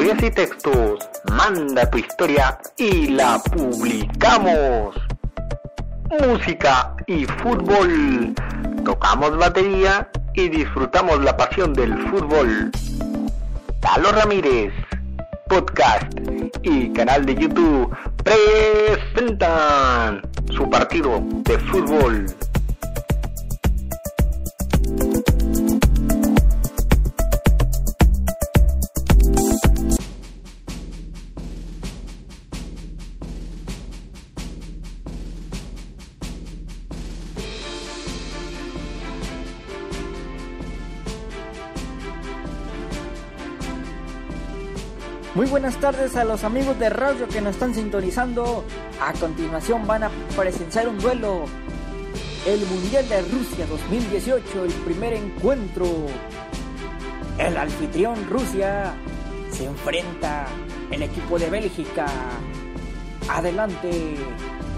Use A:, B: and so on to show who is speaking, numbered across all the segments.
A: Historias y textos. Manda tu historia y la publicamos. Música y fútbol. Tocamos batería y disfrutamos la pasión del fútbol. Talo Ramírez, podcast y canal de YouTube presentan su partido de fútbol.
B: Tardes a los amigos de radio que nos están sintonizando. A continuación van a presenciar un duelo. El Mundial de Rusia 2018, el primer encuentro. El anfitrión Rusia se enfrenta el equipo de Bélgica. Adelante,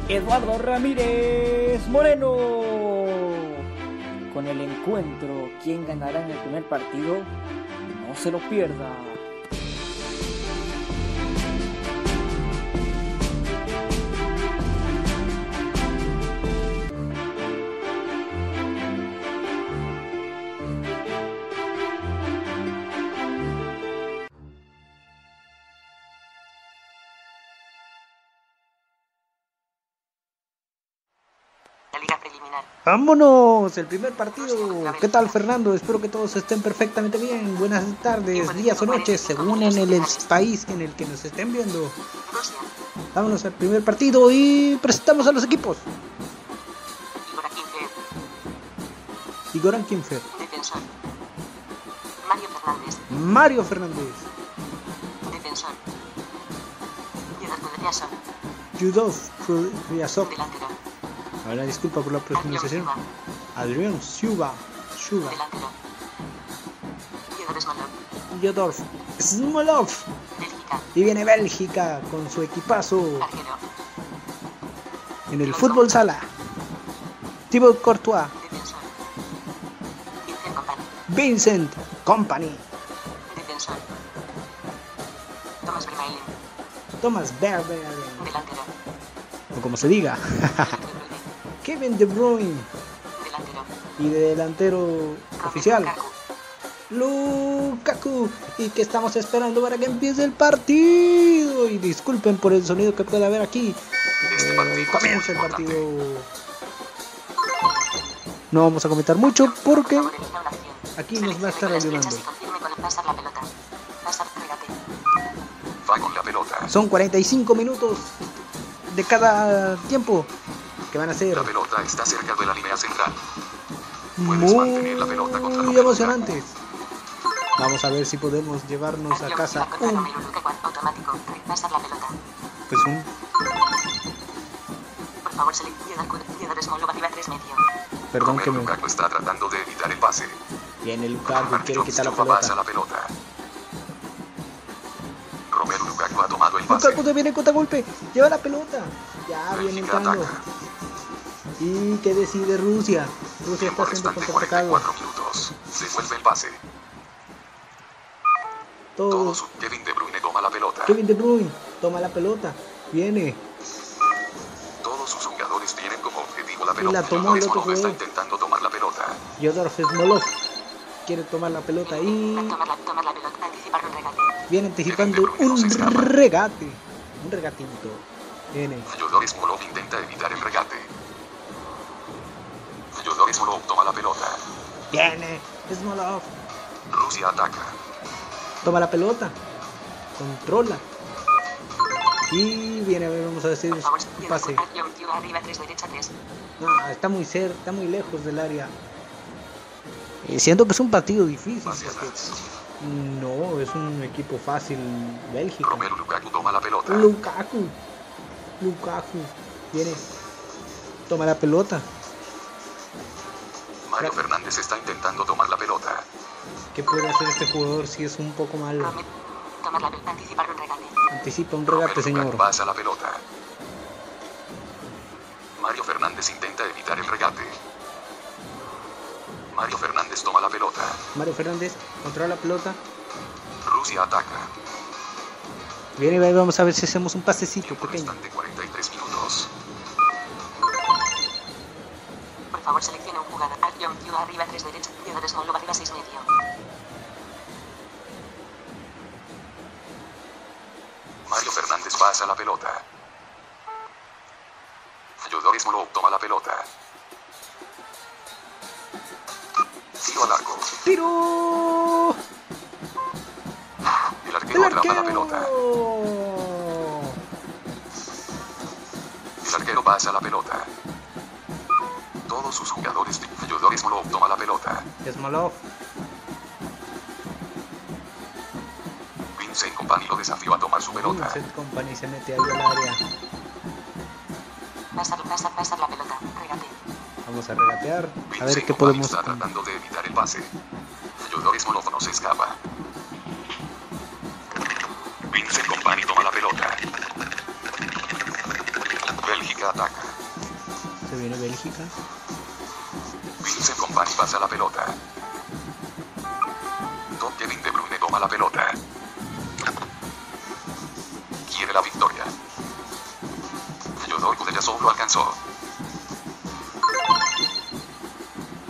B: Eduardo Ramírez Moreno. Con el encuentro, ¿quién ganará en el primer partido? No se lo pierda.
C: Vámonos, el primer partido. ¿Qué tal Fernando? Espero que todos estén perfectamente bien. Buenas tardes, días o noches, según en el país en el que nos estén viendo. Vámonos al primer partido y presentamos a los equipos. Igor Kinfer.
D: Defensor. Mario Fernández.
C: Mario Fernández.
D: Defensor.
C: Judov Ryazov.
D: Delantero.
C: Ahora disculpa por la pronunciación. Adrián Shuba. Shuba.
D: Delantero. Yudor Smolov.
C: Yodorf Smolov. Y viene Bélgica con su equipazo en el fútbol sala. Thibaut Courtois.
D: Vincent Company.
C: Vincent Company.
D: Defensor. Thomas.
C: Thomas Berber.
D: Delantero.
C: O como se diga. Kevin De Bruyne.
D: Delantero.
C: Y de delantero oficial.
D: Lukaku.
C: Lukaku. Y que estamos esperando para que empiece el partido. Y disculpen por el sonido que puede haber aquí.
E: Este partido
C: comienza el partido. No vamos a comentar mucho porque aquí nos va a estar ayudando. Son 45 minutos de cada tiempo que van a ser
E: La pelota está cerca de la línea central. Puedes mantener la pelota contra la
C: muy
E: pelota.
C: emocionantes. Vamos a ver si podemos llevarnos a casa un, pues un
D: Por favor, selecciona Yudor Smolov arriba 3 medio.
C: perdón que me
E: Lukaku está tratando de evitar el pase.
C: viene Lukaku quiere quitar la
E: pasa
C: pelota.
E: la pelota. Romelu Lukaku ha tomado el pase.
C: Lukaku te viene contra golpe, lleva la pelota. Ya viene entrando. ¿Y qué decide Rusia? Rusia está siendo contraatacado.
E: 44 minutos. Se vuelve el pase.
C: Todos.
E: Todos. Kevin De Bruyne toma la pelota.
C: Kevin De Bruyne toma la pelota. Viene.
E: Todos sus jugadores tienen como objetivo la
C: Y
E: pelota.
C: la tomó el otro
E: Smolov está
C: jugador.
E: intentando tomar la pelota.
C: Yodor Smolov quiere tomar la pelota y viene anticipando un regate. Un regatito. Viene.
E: Yodor Smolov intenta evitar el regate. Smolov toma la pelota.
C: Viene. Smolov.
E: Rusia ataca.
C: Toma la pelota. Controla. Y viene, a ver, vamos a decir un pase.
D: Acción Yudor arriba 3 derecha 3.
C: No, está muy cerca, está muy lejos del área. Eh, siento que es un partido difícil.
E: Atrás.
C: no, es un equipo fácil Bélgica.
E: Romelu Lukaku toma la pelota.
C: Lukaku. Lukaku. Viene. Toma la pelota.
E: Mario Fernández está intentando tomar la pelota.
C: ¿Qué puede hacer este jugador si es un poco malo?
D: Tomar la pelota. Anticipar un regate.
C: Anticipa un regate,
E: Lukaku
C: señor.
E: pasa la pelota. Mario Fernández intenta evitar el regate. Mario Fernández toma la pelota.
C: Mario Fernández controla la pelota.
E: Rusia ataca.
C: Viene, viene, vamos a ver si hacemos un pasecito
E: Tiempo
C: pequeño.
E: restante 43 minutos.
D: Favor, seleccione un jugador. Action Q arriba 3 derecha. Theodore Smolov arriba 6 medio.
E: Mario Fernández pasa la pelota. Yodor Smolov toma la pelota. Tiro al arco.
C: ¡Tiro!
E: El arquero
C: ¡El
E: atrapa la pelota.
C: arquero!
E: El arquero pasa la pelota. Todos sus jugadores. Yodor Smolov toma la pelota.
C: Smolov.
E: Vincent Company lo desafió a tomar su pelota.
C: Vincent Company se mete ahí al área.
D: Pasar, pasar, pasar la pelota. Regate.
C: Vamos a regatear. A ver qué podemos.
E: está tratando de evitar el pase. Yodor Smolov no se escapa. Vincent Company toma la pelota. Bélgica ataca.
C: Se viene Bélgica.
E: Vincent Company pasa la pelota. Tom Kevin De Bruyne toma la pelota. Quiere la victoria. Yodor Kudryasov lo alcanzó.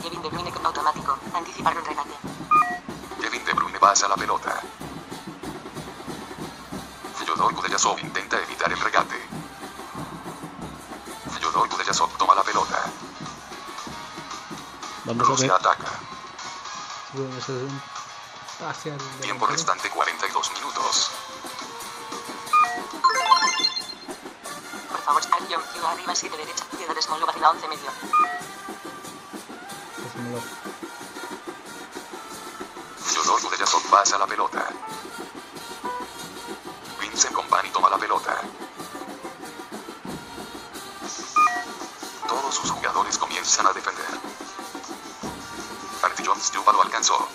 D: Kevin De Bruyne automático. Anticipar un regate.
E: Kevin De Bruyne pasa la pelota. Fyodor Kudryasov intenta evitar el regate. Fyodor Kudryasov toma la pelota.
C: Vamos a ver.
E: Rusia ataca.
C: un pase al
E: Tiempo restante 42 minutos.
D: Por favor, Action Q arriba 7 derecha. Theodore Smolov arriba 11 medio.
C: Smolov.
E: Fyodor Kudryasov pasa la pelota. Vincent Company toma la pelota. Todos sus jugadores comienzan a defender. Stupa lo alcanzó.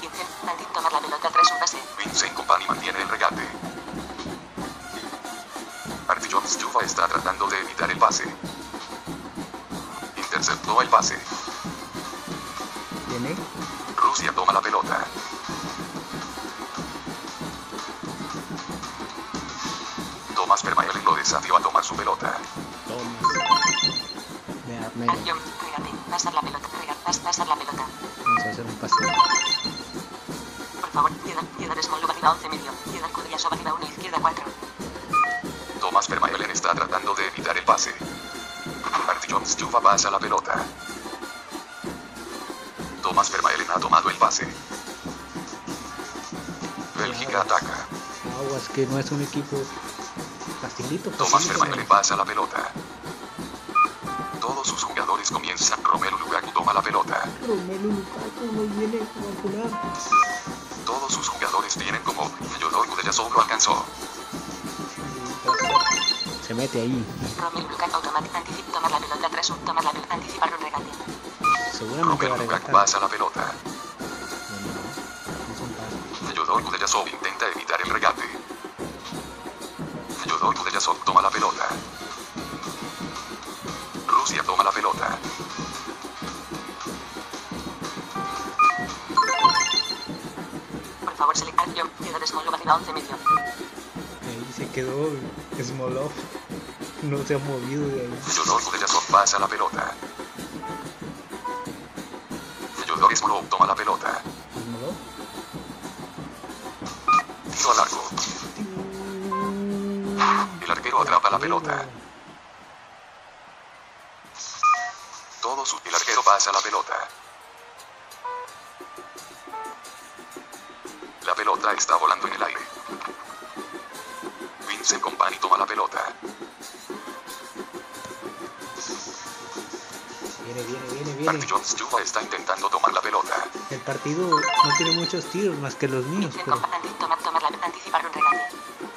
D: Vincent, anti tomar la pelota tras un pase.
E: Vincent Company mantiene el regate. Artillon Stufa está tratando de evitar el pase. Interceptó el pase.
C: Viene.
E: Rusia toma la pelota. Tomás Vermaelen lo desafió a tomar su pelota.
C: Thomas. Vea, me-
D: Action, regate. Pasar la pelota. Regate. Pas, pasar la pelota.
C: Vamos a hacer un pase.
D: Por favor, Theodore, Theodore Smolov arriba 11 medio. Theodore Kudryasov arriba 1 izquierda 4.
E: Tomás Vermaelen está tratando de evitar el pase. Artillon Stufa pasa la pelota. Tomás Vermaelen ha tomado el pase. Bélgica ataca.
C: Aguas que no es un equipo facilito.
E: Tomás Vermaelen pasa la pelota. Romelu Lukaku
C: no viene a vacunar.
E: Todos sus jugadores tienen como Fyodor Kudryasov lo alcanzó.
C: Se mete ahí.
D: Romelu Lukaku automático. Anticip tomar la pelota tras un tomar la pelota. Anticipar un regate.
C: Seguramente
E: Romelu Lukaku pasa la pelota.
C: No, no, no. Es un pase. Quedó Smolov. No se ha movido de ahí.
E: Fyodor Kudryasov pasa la pelota. Fyodor Smolov toma la pelota.
C: Smolov.
E: Tiro al arco. El arquero atrapa la pelota. Está intentando tomar la pelota.
C: El partido no tiene muchos tiros más que los míos, pero.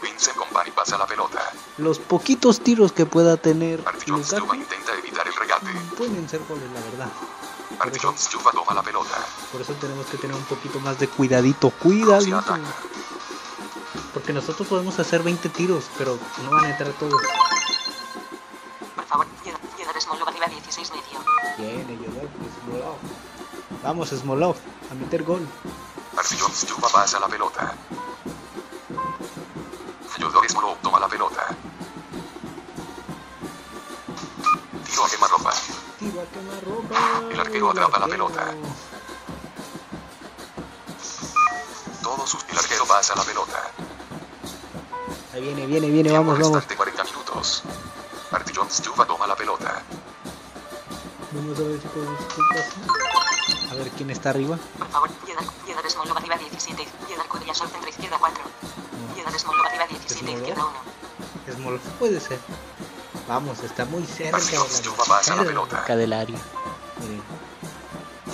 E: Vincent Company pasa la pelota.
C: los poquitos tiros que pueda tener Lukaku
E: intenta evitar el regate.
C: pueden ser goles, la verdad.
E: Artillon toma la pelota.
C: Por eso tenemos que tener un poquito más de cuidadito, cuidadito. Porque nosotros podemos hacer 20 tiros, pero no van a entrar todos.
D: Smolov.
C: Vamos, Smolov, a meter gol.
E: Artillón Stuba pasa la pelota. Fyodor Smolov toma la pelota. Tiro a quemarropa.
C: Tiro a quemarropa.
E: El arquero atrapa la pelota. Todos sus... El arquero pasa la pelota.
C: Ahí viene, viene, viene, vamos, vamos.
E: restante 40 minutos. Artillón Stuba toma la pelota.
C: Vamos a ver si podemos pasar. A ver quién está arriba.
D: Por favor, Piedad, Piedad Smolov arriba 17, Piedad Cudellasov centro izquierda 4. Piedad Smolov arriba 17,
C: Smolov.
D: izquierda 1.
C: Smolov puede ser. Vamos, está muy cerca de
E: la pelota.
C: cerca del área. Miren,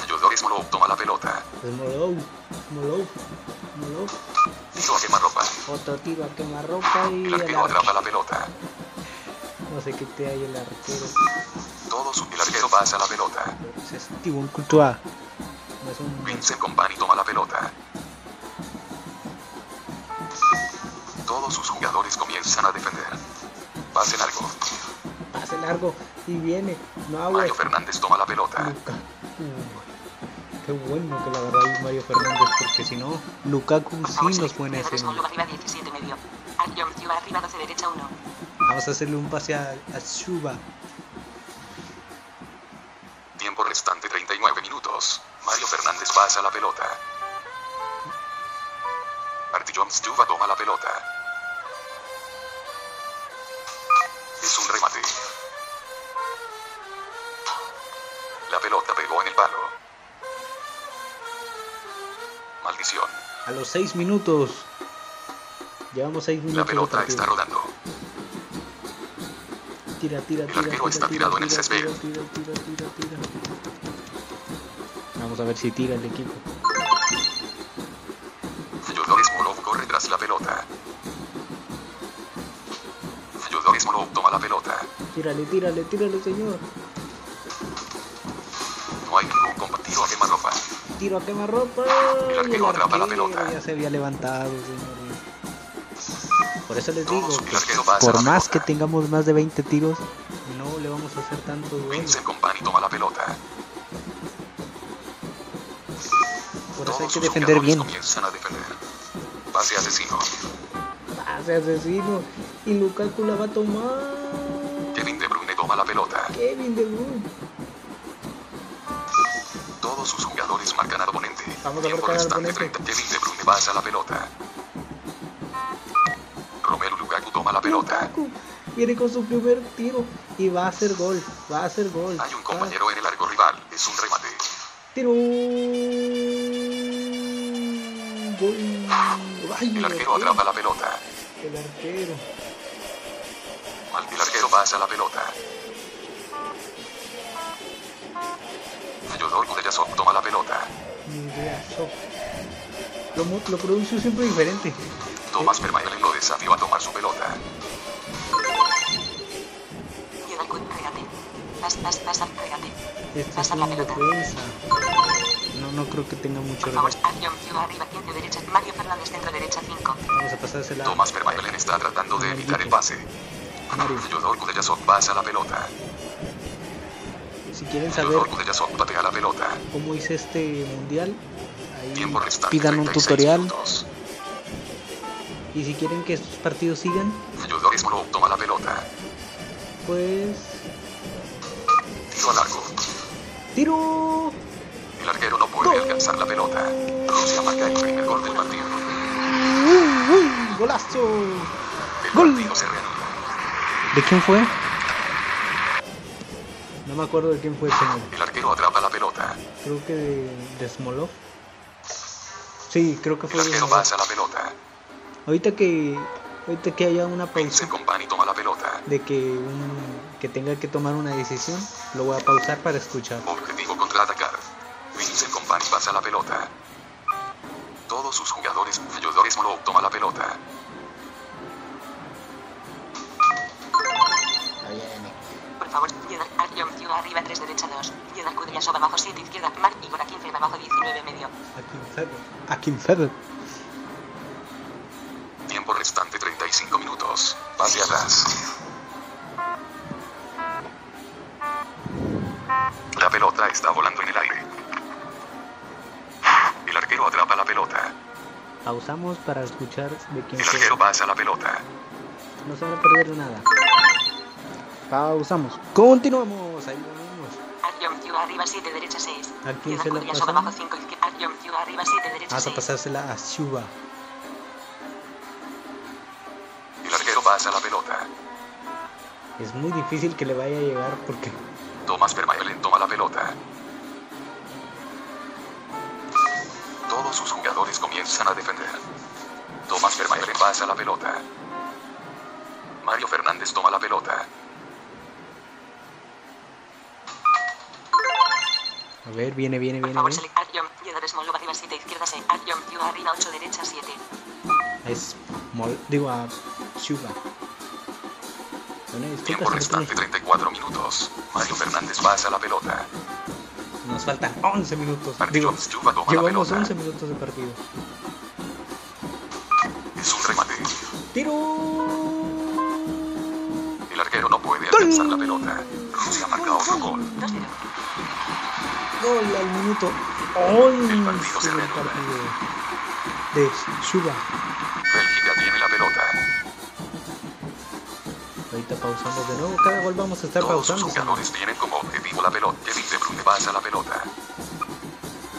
E: Fyodor Smolov toma la pelota.
C: Smolov, Smolov, Smolov.
E: Tiro a quemarropa.
C: Otro tiro a quemarropa y
E: el arquero atrapa la pelota.
C: No sé qué te hay el arquero.
E: Pasa la pelota.
C: Es Thibaut Courtois. No es un
E: Vincent Company toma la pelota. Todos sus jugadores comienzan a defender. Pase largo.
C: pase largo y viene. No.
E: Mario Fernández toma la pelota.
C: Luca. Qué bueno que la agarró ahí Mario Fernández porque si no, Lukaku sí nos pone ese.
D: Smolov arriba 17 medio. Artyom Ciuba arriba 12 derecha 1.
C: Vamos a hacerle un pase a, a.
E: Stuba toma la pelota. Es un remate. La pelota pegó en el palo. Maldición.
C: A los 6 minutos. Llevamos 6 minutos.
E: La pelota está rodando.
C: Tira, tira,
E: El
C: tira.
E: arquero
C: tira,
E: está
C: tira,
E: tirado en el césped.
C: tira, tira, tira, tira, tira. Vamos a ver si tira el equipo. Tírale, tírale, tírale, señor.
E: No hay ningún compartido a quemarropa.
C: Tiro a quemarropa.
E: El
C: y
E: arquero atrapa la pelota.
C: Ya se había levantado, señor. Por eso les digo,
E: Todos, el
C: que por más que tengamos más de 20 tiros, no le vamos a hacer tanto duelo.
E: Vincent Company toma la pelota.
C: Por eso hay que defender bien.
E: comienzan a defender. Pase asesino.
C: Pase asesino. Y Lukaku la va a tomar.
E: Kevin De Bruyne. Todos sus jugadores marcan al oponente.
C: Vamos a
E: Tiempo restante
C: oponente.
E: 30. Kevin De Bruyne pasa la pelota. Romelu Lukaku toma la pelota.
C: Lukaku viene con su primer tiro y va a hacer gol. Va a hacer gol.
E: Hay un compañero en el arco rival. Es un remate.
C: Tiro. Gol. Ay,
E: El arquero atrapa la pelota.
C: El arquero.
E: El arquero pasa la pelota. Fyodor Kudryasov toma la pelota.
C: Lo, lo pronuncio siempre diferente.
E: Tomás Vermaelen lo desafió a tomar su pelota.
D: Piedad Cud, regate. Pas, pas, pasa.
C: Este es
D: Pasa la pelota.
C: defensa. No, no creo que tenga mucho
D: Ciuba arriba 15 derecha. Mario Fernández centro derecha 5.
C: Vamos a pasársela.
E: Tomás Vermaelen está tratando de evitar el pase.
C: Mario.
E: Pasa la pelota.
C: Si quieren saber
E: patea la pelota.
C: cómo hice este mundial, ahí pidan un
E: 36
C: tutorial.
E: minutos.
C: Y si quieren que estos partidos sigan,
E: Smolov toma la pelota.
C: pues.
E: Tiro al arco.
C: ¡Tiro!
E: El arquero no puede alcanzar la pelota. Rusia marca el primer gol del partido.
C: ¡Uy, uy! ¡Golazo!
E: El
C: Gol.
E: partido se.
C: ¿De quién fue? No me acuerdo de quién fue el señor.
E: El arquero atrapa la pelota.
C: Creo que de, de Smolov. Sí, creo que
E: El
C: fue de
E: arquero pasa la pelota.
C: Ahorita que, ahorita que haya una pausa
E: toma la pelota.
C: de que, un, que tenga que tomar una decisión, lo voy a pausar para escuchar.
E: Objetivo contraatacar. Vincent Company pasa la pelota. Todos sus jugadores, Fyodor Smolov toma la pelota.
D: Por favor, Piedad Artyom Ciuba arriba 3 derecha 2. Piedad Cudellasov abajo 7 izquierda. Mark Igor a 15 abajo 19 medio.
C: Feder. Aquí en Feder.
E: Tiempo restante 35 minutos. Pase atrás. La pelota está volando en el aire. El arquero atrapa la pelota.
C: Pausamos para escuchar de quién
E: El arquero pasa la pelota.
C: No se van a perder nada. Pausamos. Continuamos. Ahí vamos.
D: Artyom Ciudad arriba 7 derecha 6.
C: ¿A quién se la
D: Yasoba
C: pasamos?
D: abajo 5 izquierda. Artyom Ciudad arriba 7 derecha
C: Vas a
D: 6.
C: pasársela a Shuba.
E: El arquero pasa la pelota.
C: Es muy difícil que le vaya a llegar porque
E: Tomás Vermaelen toma la pelota. Todos sus jugadores comienzan a defender. Tomás Vermaelen pasa la pelota. Mario Fernández toma la pelota.
C: A ver, viene, viene,
D: Por
C: viene,
D: favor,
C: viene.
D: select arriba 7 izquierda 6. Artyom Ciudad arriba 8 derecha 7.
C: Es Mol, digo a. Bueno, disculpa,
E: Tiempo restante
C: pone-
E: 34 minutos. Mario Fernández pasa la pelota.
C: Nos faltan 11 minutos. Digo, llevamos
E: pelota.
C: 11 minutos de partido.
E: Es un remate.
C: ¡Tiro!
E: El arquero no puede alcanzar la pelota. Rusia marca otro gol.
D: 2-0.
C: Gol al minuto 11
E: El partido se
C: del partido de Shuba.
E: Bélgica tiene la pelota.
C: Ahorita pausamos de nuevo. Cada gol vamos a estar
E: Todos sus
C: pausando.
E: jugadores tienen como objetivo la pelota. Kevin De Bruyne pasa la pelota.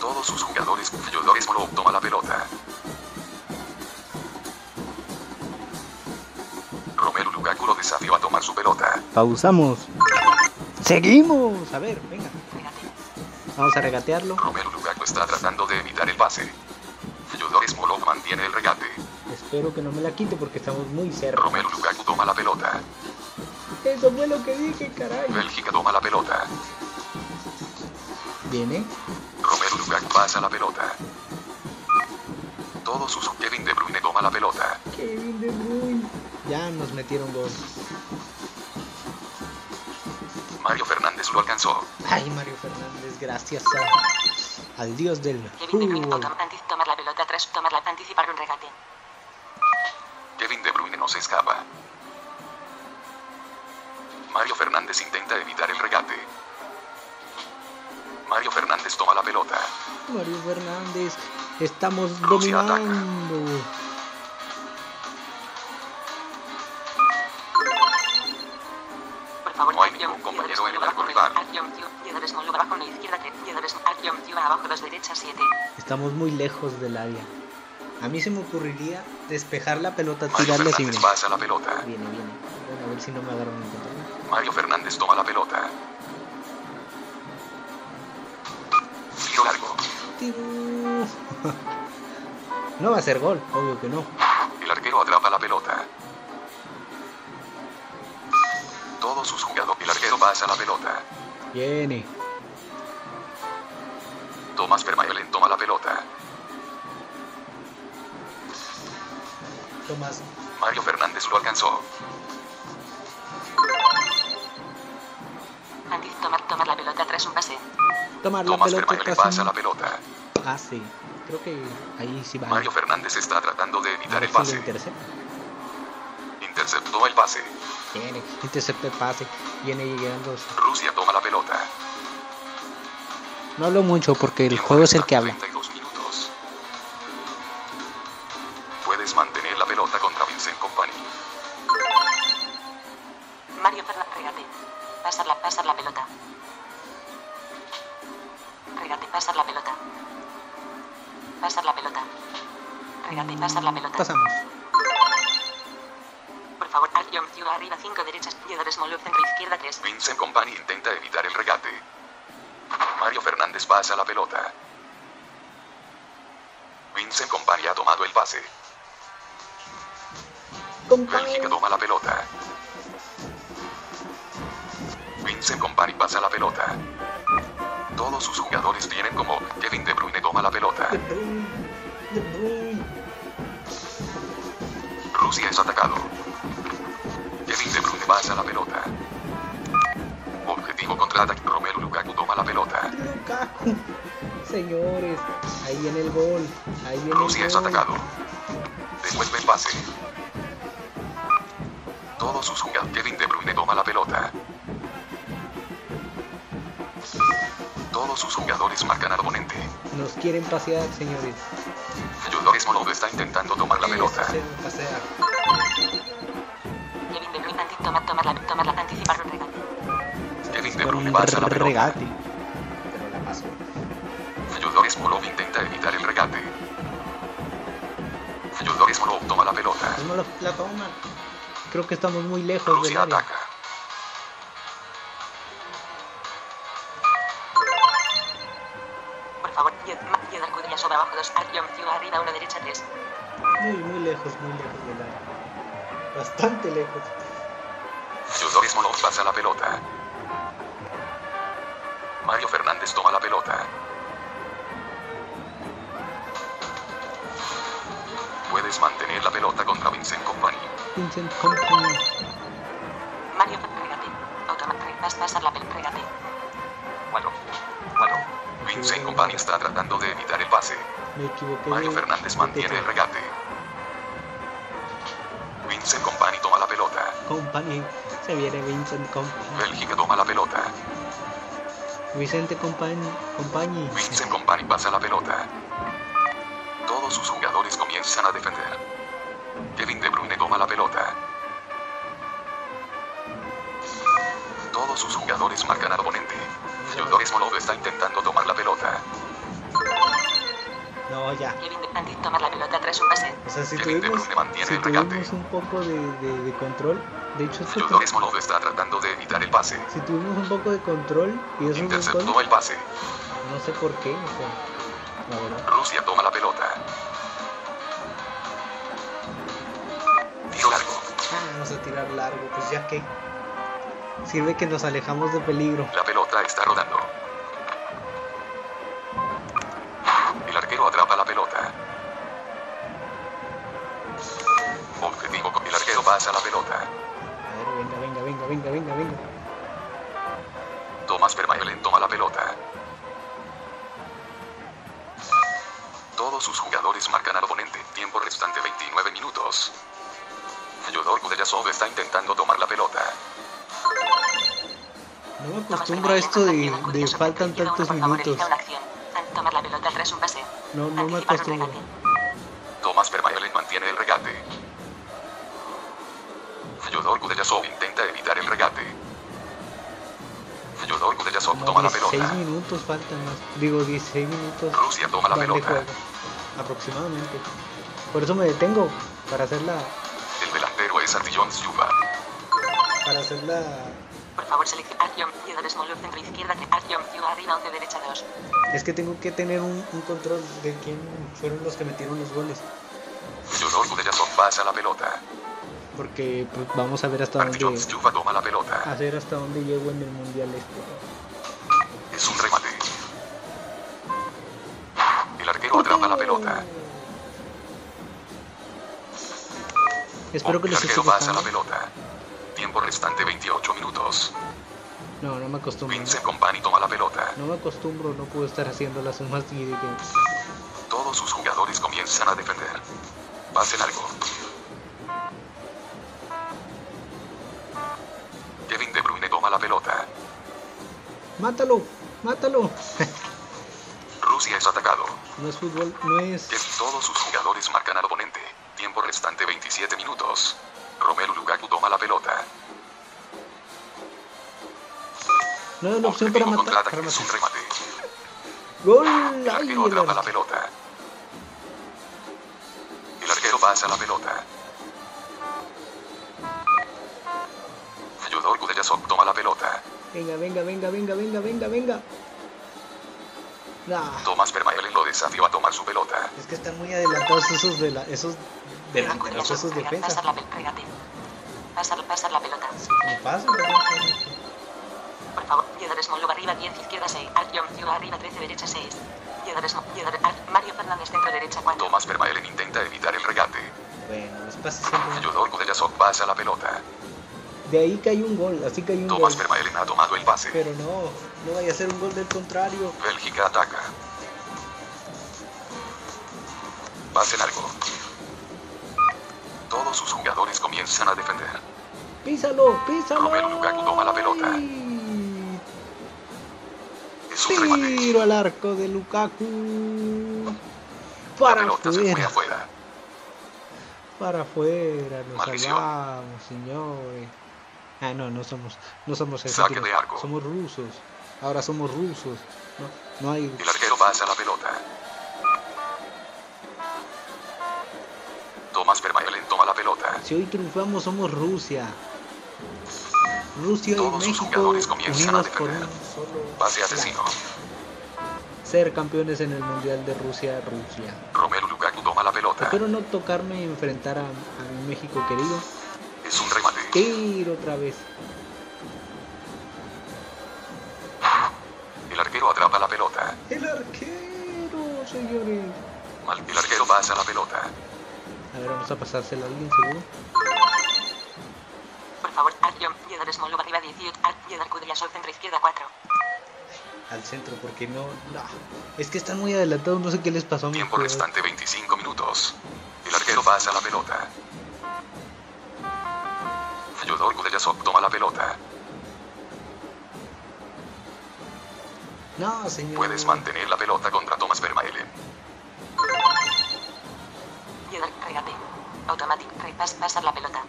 E: Todos sus jugadores, Fyodor Smolov toma la pelota. Romelu Lukaku lo desafió a tomar su pelota.
C: Pausamos. Seguimos. A ver. Vamos a regatearlo.
E: Romelu Lukaku está tratando de evitar el pase. Fyodor Smolov mantiene el regate.
C: Espero que no me la quite porque estamos muy cerca.
E: Romelu Lukaku toma la pelota.
C: Eso fue lo que dije, caray.
E: Bélgica toma la pelota.
C: Viene.
E: Romelu Lukaku pasa la pelota. Todos sus Kevin De Bruyne toma la pelota.
C: Kevin De Bruyne. Ya nos metieron gol.
E: Fernández,
C: gracias a- al dios del
D: Kevin De Bruyne
C: fútbol.
D: tomar la pelota tras tomar la anticipar un regate.
E: Kevin De Bruyne no se escapa. Mario Fernández intenta evitar el regate. Mario Fernández toma la pelota.
C: Mario Fernández, estamos
E: Rusia
C: dominando.
D: Abajo 2 derecha 7.
C: Estamos muy lejos del área. A mí se me ocurriría despejar la pelota,
E: Mario
C: tirarle así.
E: Fernández
C: Viene,
E: pasa la pelota.
C: viene. viene. Bueno, a ver si no me agarran en.
E: Mario Fernández toma la pelota. Tiro largo.
C: Tiro. No va a ser gol, obvio que no.
E: El arquero atrapa la pelota. Todos sus jugadores. El arquero pasa la pelota.
C: Viene.
E: Tomás Vermaelen toma la pelota.
C: Tomás.
E: Mario Fernández lo alcanzó.
D: Anti tomar, tomar la pelota tras un pase.
C: Tomar la
E: Tomás
C: pelota tras
E: pasa
C: un
E: la pelota.
C: pase. Creo que ahí sí va.
E: Mario Fernández está tratando de evitar
C: ver
E: el
C: si
E: pase.
C: intercepta.
E: Interceptó el pase.
C: Viene. Intercepta el pase. Viene llegando.
E: Rusia toma la pelota.
C: No hablo mucho porque el juego es el que habla.
E: Atacado. Devuelve el pase. Todos sus jugadores. Kevin De Bruyne toma la pelota. Todos sus jugadores marcan al oponente.
C: Nos quieren pasear, señores.
E: Fyodor Smolov está intentando tomar la pelota.
C: Pasear.
D: Kevin De Bruyne anti tomar, tomar la, tomar la, anticipar.
E: Kevin De Bruyne pasa la pelota.
C: regate. Creo que estamos muy lejos del
E: Rusia
C: área.
E: ataca.
D: Por favor, sobre abajo 2, Artyom Ciudad arriba 1 derecha 3.
C: Muy, muy lejos, muy lejos del área. Bastante lejos.
E: Fyodor Smolov pasa la pelota. Mario Fernández toma la pelota. Vincent Company.
D: Mario regate. Automático. Vas pasar la pel regate.
E: 4. 4. Vincent Company está tratando de evitar el pase.
C: Me equivoqué.
E: Mario
C: de-
E: Fernández
C: de
E: mantiene el regate. Vincent Company toma la pelota.
C: Company. Se viene Vincent Company.
E: Bélgica toma la pelota.
C: Vicente Company. Company.
E: Vincent Company pasa la pelota. Todos sus jugadores comienzan a defender. Kevin De Bruyne toma la pelota. Todos sus jugadores marcan al oponente. Fyodor Smolov está intentando tomar la pelota.
C: No, ya.
D: Kevin De anti tomar la pelota tras un pase.
C: O sea, si
E: Kevin De
C: tuvimos,
E: Bruyne mantiene
C: si
E: el regate.
C: tuvimos un poco de, de- de control, de hecho, esto
E: Fyodor Smolov está tratando de evitar el pase.
C: si tuvimos un poco de control y eso es un
E: Interceptó
C: gol,
E: el pase.
C: no sé por qué, o sea, la.
E: Rusia toma la pelota.
C: Vamos a tirar largo, pues ya que sirve que nos alejamos de peligro.
E: La pelota está rodando. El arquero atrapa la pelota. Objetivo con el arquero pasa la pelota.
C: A ver, venga, venga, venga, venga, venga, venga.
E: Tomás Vermaelen toma la pelota. Todos sus jugadores marcan al oponente. Tiempo restante 29 minutos. Fyodor Kudryasov está intentando tomar la pelota.
C: No me acostumbro a esto de, de faltan tantos minutos.
D: Tomar la pelota tras un pase.
C: No, no me acostumbro.
E: Tomás Vermaelen mantiene el regate. Fyodor Kudryasov intenta evitar el regate. Fyodor Kudryasov
C: Como
E: toma la
C: 16
E: pelota.
C: minutos faltan más. Digo, 16 minutos
E: Rusia toma la pelota.
C: juego. Aproximadamente. Por eso me detengo. Para hacer la.
E: Artillon Siuba.
C: Para hacer la.
D: Por favor, selecciona Artyom Ciudad Smolov centro izquierda. Artyom Ciudad arriba 11 derecha 2.
C: Es que tengo que tener un, un control de quién fueron los que metieron los goles.
E: Fyodor Kudryasov pasa la pelota.
C: Porque pues, vamos a ver hasta
E: Artillon
C: dónde.
E: Siuba toma la pelota.
C: Hacer hasta dónde llego en el mundial este.
E: Es un remate. El arquero atrapa la pelota.
C: Espero que les esté
E: pasa la pelota. Tiempo restante 28 minutos.
C: No, no me acostumbro.
E: Vincent Company toma la pelota.
C: No me acostumbro, no puedo estar haciendo las sumas y de.
E: Todos sus jugadores comienzan a defender. Pasen algo. Kevin De Bruyne toma la pelota.
C: ¡Mátalo! ¡Mátalo!
E: Rusia es atacado.
C: No es fútbol, no es.
E: Todos sus jugadores marcan al oponente. Tiempo restante 27 minutos. Romelu Lukaku toma la pelota.
C: No es la opción para matar. Para
E: es un
C: matar.
E: remate.
C: ¡Gol!
E: El
C: ¡Ay,
E: arquero atrapa la pelota. El arquero pasa la pelota. Fyodor Kudryasov toma la pelota.
C: Venga, venga, venga, venga, venga, venga, venga. Nah,
E: Tomás Vermaelen lo desafió a tomar su pelota.
C: es que están muy adelantados esos de la, esos delanteros, esos defensas.
D: Pasar la pel regate. Pasar, pasar la pelota.
C: Me pasa.
D: Por favor, Yedar Smolov arriba 10 izquierda 6. Artyom Ciudad arriba 13 derecha 6. Yedar Smolov. Mario Fernández centro derecha 4.
E: Tomás Vermaelen intenta evitar el regate.
C: Bueno, les pasa siempre.
E: Fyodor Kudryasov pasa la pelota.
C: De ahí cayó un gol, así cayó un gol.
E: Tomás Vermaelen ha tomado el pase.
C: Pero no, no vaya a ser un gol del contrario.
E: Bélgica ataca. Pasen algo. Todos sus jugadores comienzan a defender.
C: Písalo, písalo.
E: Romelu Lukaku toma la pelota. Es remate.
C: Tiro al arco de Lukaku.
E: La
C: Para
E: pelota se fue
C: afuera. Para afuera, nos
E: Maldición.
C: salvamos, señores. Ah, no, no somos, no somos
E: Saque
C: argentinos,
E: de arco.
C: somos rusos. Ahora somos rusos. No, no hay.
E: El arquero pasa la pelota. Tomás Vermaelen toma la pelota.
C: Si hoy triunfamos, somos Rusia. Rusia y
E: Todos sus
C: México
E: jugadores comienzan a
C: unidos por un solo.
E: Pase asesino.
C: Ser campeones en el mundial de Rusia, Rusia.
E: Romelu Lukaku toma la pelota.
C: Espero no tocarme y enfrentar a, a mi México querido.
E: Es un remate.
C: Tiro otra vez.
E: El arquero atrapa la pelota.
C: El arquero, señores.
E: El arquero pasa la pelota.
C: A ver, vamos a pasársela a alguien, seguro.
D: Por favor, Artyom, Yedar Smolov arriba 18, Art, Yedar Kudryashov centro izquierda 4.
C: Al centro, porque no, no. Es que están muy adelantados, no sé qué les pasó a mi
E: Tiempo
C: jugador.
E: restante 25 minutos. El arquero pasa la pelota. Fyodor Kudryashov toma la pelota.
C: No, señor.
E: Puedes mantener la pelota contra Tomás Vermaelen.
D: Yedar, regate. Automatic, repas, pasar la pelota.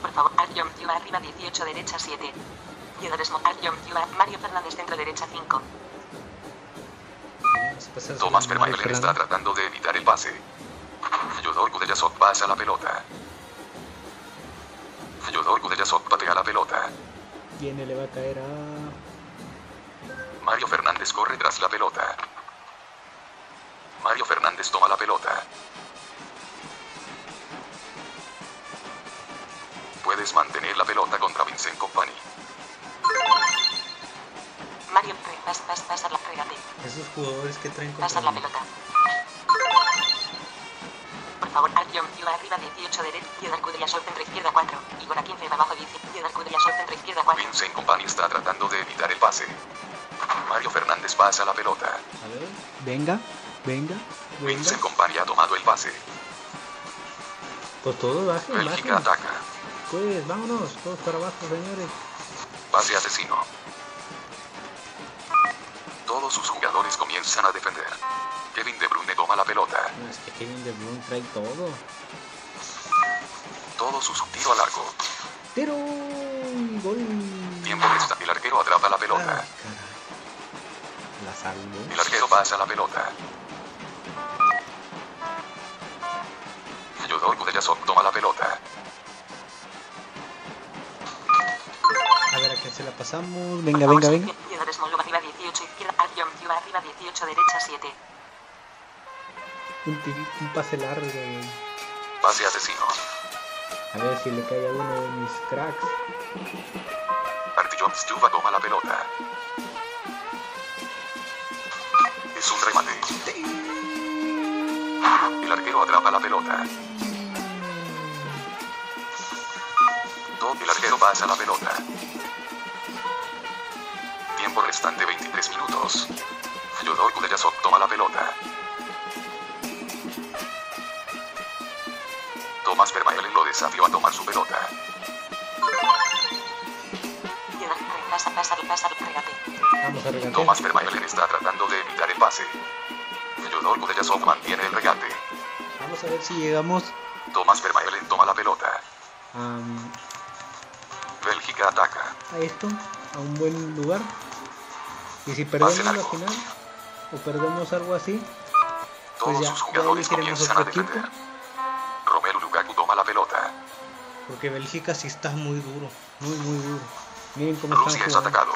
D: Por favor, Artyom, Yuba arriba 18 derecha 7. Yedar Smolov, Artyom, Yuba, Mario Fernández centro derecha 5.
C: Vamos a pasársela
E: Tomás Vermaelen está tratando de evitar el pase. Fyodor Kudryashov pasa la pelota. Fyodor Kudryashov patea la pelota.
C: Viene, le va a caer a.
E: Mario Fernández corre tras la pelota. Mario Fernández toma la pelota. Puedes mantener la pelota contra Vincent Company.
D: Mario, repas, pas, pasar la regate.
C: Esos jugadores que traen
D: Pasar la pelota. Por favor, Artyom, Yuba arriba 18 derecha. Yedar Kudryashov centro izquierda 4. Igor a 15 abajo 10. Yedar Kudryashov centro izquierda 4.
E: Vincent Company está tratando de evitar el pase. Mario Fernández pasa la pelota.
C: A ver. Venga, venga, venga.
E: Company ha tomado el pase.
C: Pues todo
E: Bélgica
C: bajen.
E: ataca.
C: Pues vámonos, todos para abajo, señores.
E: Pase asesino. Todos sus jugadores comienzan a defender. Kevin De Bruyne toma la pelota.
C: No, es que Kevin De Bruyne trae todo.
E: Todos sus tiro al arco.
C: Tiro y gol.
E: Tiempo resta. El arquero atrapa la
C: Ah,
E: pelota.
C: caray. La salvo.
E: El arquero pasa la pelota. Fyodor toma la pelota.
C: A ver a quién se la pasamos. Venga, venga, venga.
D: Arriba 18 izquierda. Artyom, Yuba arriba 18 derecha 7.
C: Un, pase largo.
E: Pase asesino.
C: A ver si le cae a uno de mis cracks.
E: Artyom Stuva toma la pelota. Es un remate. El arquero atrapa la pelota. El arquero pasa la pelota. Tiempo restante 23 minutos. Fyodor Kudryashov toma la pelota. Tomás Vermaelen lo desafió a tomar su pelota. Tomás Vermaelen está tratando de evitar el pase. Fyodor Kudryashov mantiene el regate.
C: Vamos a ver si llegamos
E: Tomás Vermaelen toma la pelota. Bélgica ataca.
C: a esto, a un buen lugar. Y si perdemos la final, o perdemos algo así,
E: Todos
C: Pues ya,
E: sus jugadores comienzan a
C: otro equipo.
E: defender. Romelu Lukaku toma la pelota.
C: porque Bélgica sí está muy duro, muy, muy duro. Miren cómo
E: Rusia es atacado.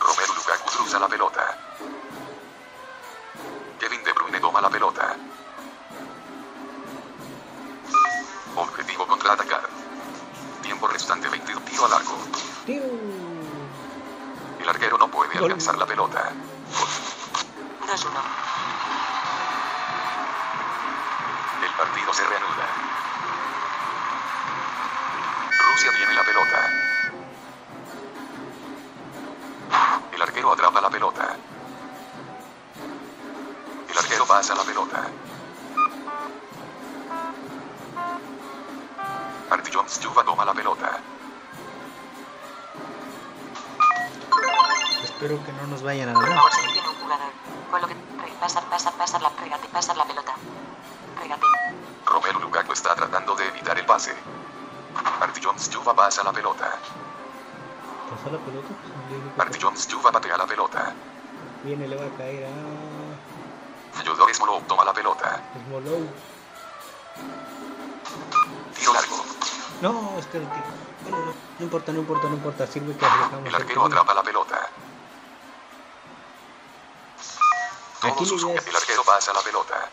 E: Romelu Lukaku cruza la pelota. Toma la pelota. Objetivo contraatacar. Tiempo restante 20 tiro al arco.
C: Tiro.
E: El arquero no puede
C: Gol.
E: alcanzar la pelota.
D: 2-1.
E: El partido se reanuda. Rusia tiene la pelota. El arquero atrapa la pelota. Pasa la pelota. Artyom Stuva toma la pelota.
C: Espero que no nos vayan a
D: re- Pasar, pasar, pasar la. Regate, pasar la pelota. Regate.
E: Romelu Lukaku está tratando de evitar el pase. Marty Jones Juva pasa la pelota.
C: Pasa la pelota. pues,
E: Jones Juva patea la pelota.
C: Viene, le va a caer. Ah,
E: Smolov toma la pelota.
C: es Molou.
E: Tiro largo.
C: No, este es el tiro. Bueno, no, no importa, no importa, no importa. Sirve que arriesgamos.
E: El arquero atrapa la pelota. Todos
C: Aquí
E: sus
C: es-
E: El arquero pasa la pelota.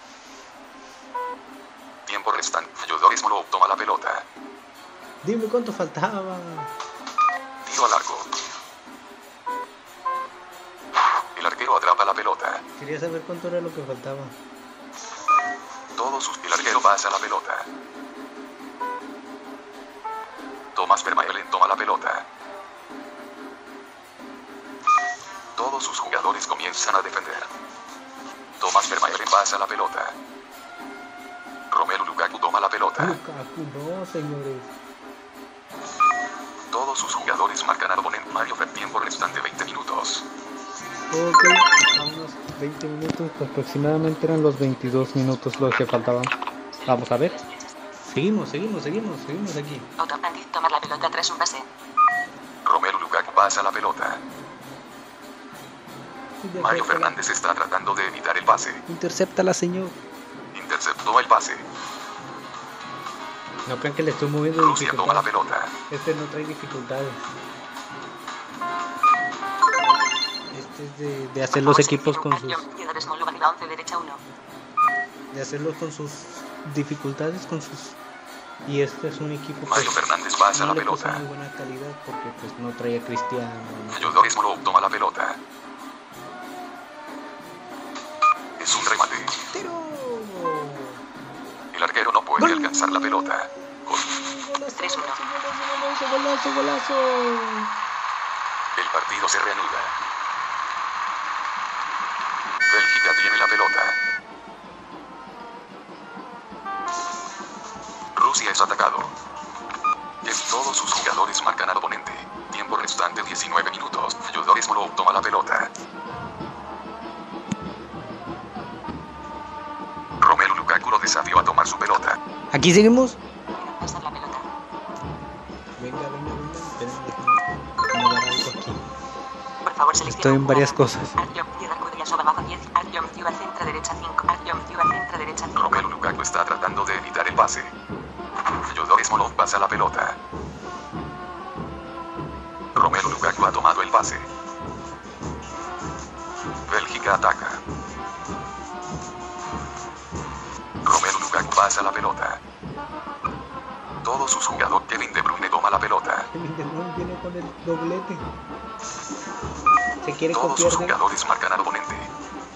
E: Tiempo restante. Yudor Smolov toma la pelota.
C: Dime cuánto faltaba.
E: Tiro largo.
C: Quería saber cuánto era lo que faltaba.
E: Todos sus... El arquero pasa la pelota. Tomás Vermaelen toma la pelota. Todos sus jugadores comienzan a defender. Tomás Vermaelen pasa la pelota. Romelu Lukaku toma la pelota.
C: Lukaku, no, señores.
E: Todos sus jugadores marcan al oponente. Mario Fer tiempo restante 20 minutos.
C: Ok, unos 20 minutos, aproximadamente eran los 22 minutos los que faltaban. Vamos a ver. Seguimos, seguimos, seguimos, seguimos aquí.
D: Antes tomar la pelota tras un pase.
E: Romelu Lukaku pasa la pelota. Mario Fernández está tratando de evitar el pase.
C: Intercepta la señor.
E: Interceptó el pase.
C: No crean que le estoy moviendo
E: Rusia toma la pelota.
C: Este no trae dificultades. Es de, de hacer los equipos con sus,
D: Jugadores Molov arriba 11 derecha 1.
C: de hacerlos con sus dificultades, con sus y este es un equipo que
E: Mario Fernández pasa
C: no
E: la pelota.
C: muy buena calidad porque pues no traía a Cristiano. no-
E: Yudor Smolov toma la pelota. Es un remate.
C: ¡Tiro!
E: El arquero no puede
C: Gol.
E: alcanzar la pelota. Gol.
D: 3-1.
C: Golazo, golazo, golazo.
E: El partido se reanuda. Bélgica tiene la pelota. Rusia es atacado. Es todos sus jugadores marcan al oponente. Tiempo restante 19 minutos. Yudor Smolov toma la pelota. Romelu Lukaku lo desafió a tomar su pelota.
C: Aquí seguimos.
D: Pasar la pelota.
C: Venga, venga, venga. Espérenme, déjenme acomodar algo aquí.
D: Por favor, seleccione
C: Estoy en varias cosas. Doblete. Se quiere
E: Todos
C: copiar
E: sus
C: de,
E: jugadores marcan al oponente.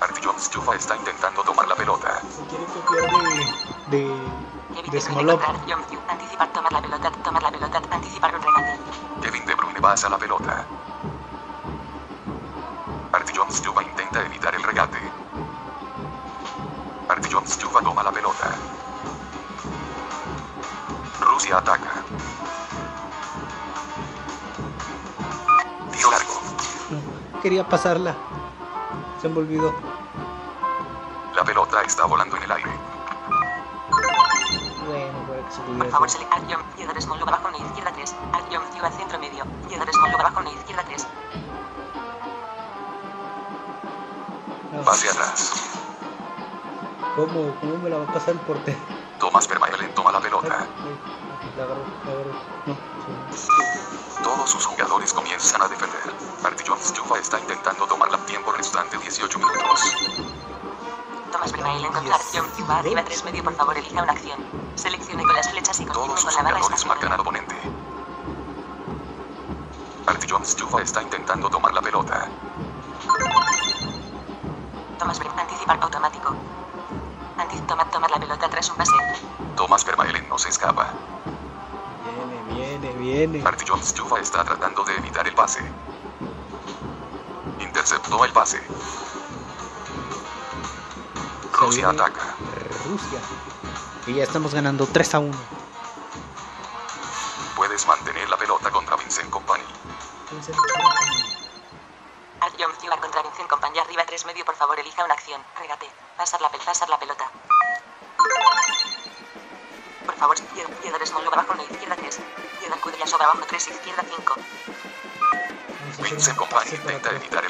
E: Artie Jones Jufa está intentando tomar la pelota.
C: se quiere copiar de, de,
D: Kevin
C: de Smolov.
D: Anticipar, tomar la pelota, tomar la pelota, anticipar un remate.
E: Kevin De Bruyne pasa la pelota. Artie Jones Juva intenta evitar el regate. Artie Jones Juva toma la pelota. Rusia ataca.
C: Quería pasarla. Se me olvidó.
E: La pelota está volando en el aire.
C: Bueno, para que se
D: Por favor,
C: hacer.
D: select Artyom Piedra Smolov abajo izquierda 3. Artyom Ciudad centro medio. Piedra Smolov abajo una izquierda 3.
C: No,
E: Pase atrás.
C: ¿Cómo, ¿Cómo me la va a pasar el portero?
E: Tomás Vermaelen toma la pelota.
C: la la. No, sí.
E: Todos sus jugadores comienzan a defender. Artie Jones Jufa está intentando tomar la tiempo restante 18 minutos.
D: Tomás Vermaelen contra Artyom Ciudad arriba 3 medio. Por favor, elija una acción. Seleccione con las flechas y continúe con la barra
E: jugadores marcan al oponente. Artie Jones Jufa está intentando tomar la pelota.
D: Tomás Vermaelen anticipar automático. Antic tomar, tomar la pelota tras un pase.
E: Tomás Vermaelen no se escapa.
C: Viene, viene, viene.
E: Artie Jones Jufa está tratando de evitar el pase. Pase. Rusia
C: viene
E: ataca.
C: Rusia. Y ya estamos ganando 3 a 1.
E: Puedes mantener la pelota contra Vincent Company.
D: Artyom Ciudad contra Vincent Compañía arriba 3 medio. Por favor, elija una acción. Regate. Pasar la, pel pasar la pelota. Por favor, izquierda, izquierda Small abajo, no izquierda 3. Izquierda Cudilla sobre abajo 3, izquierda 5.
C: Vamos a hacer
E: Vincent Company intenta evitar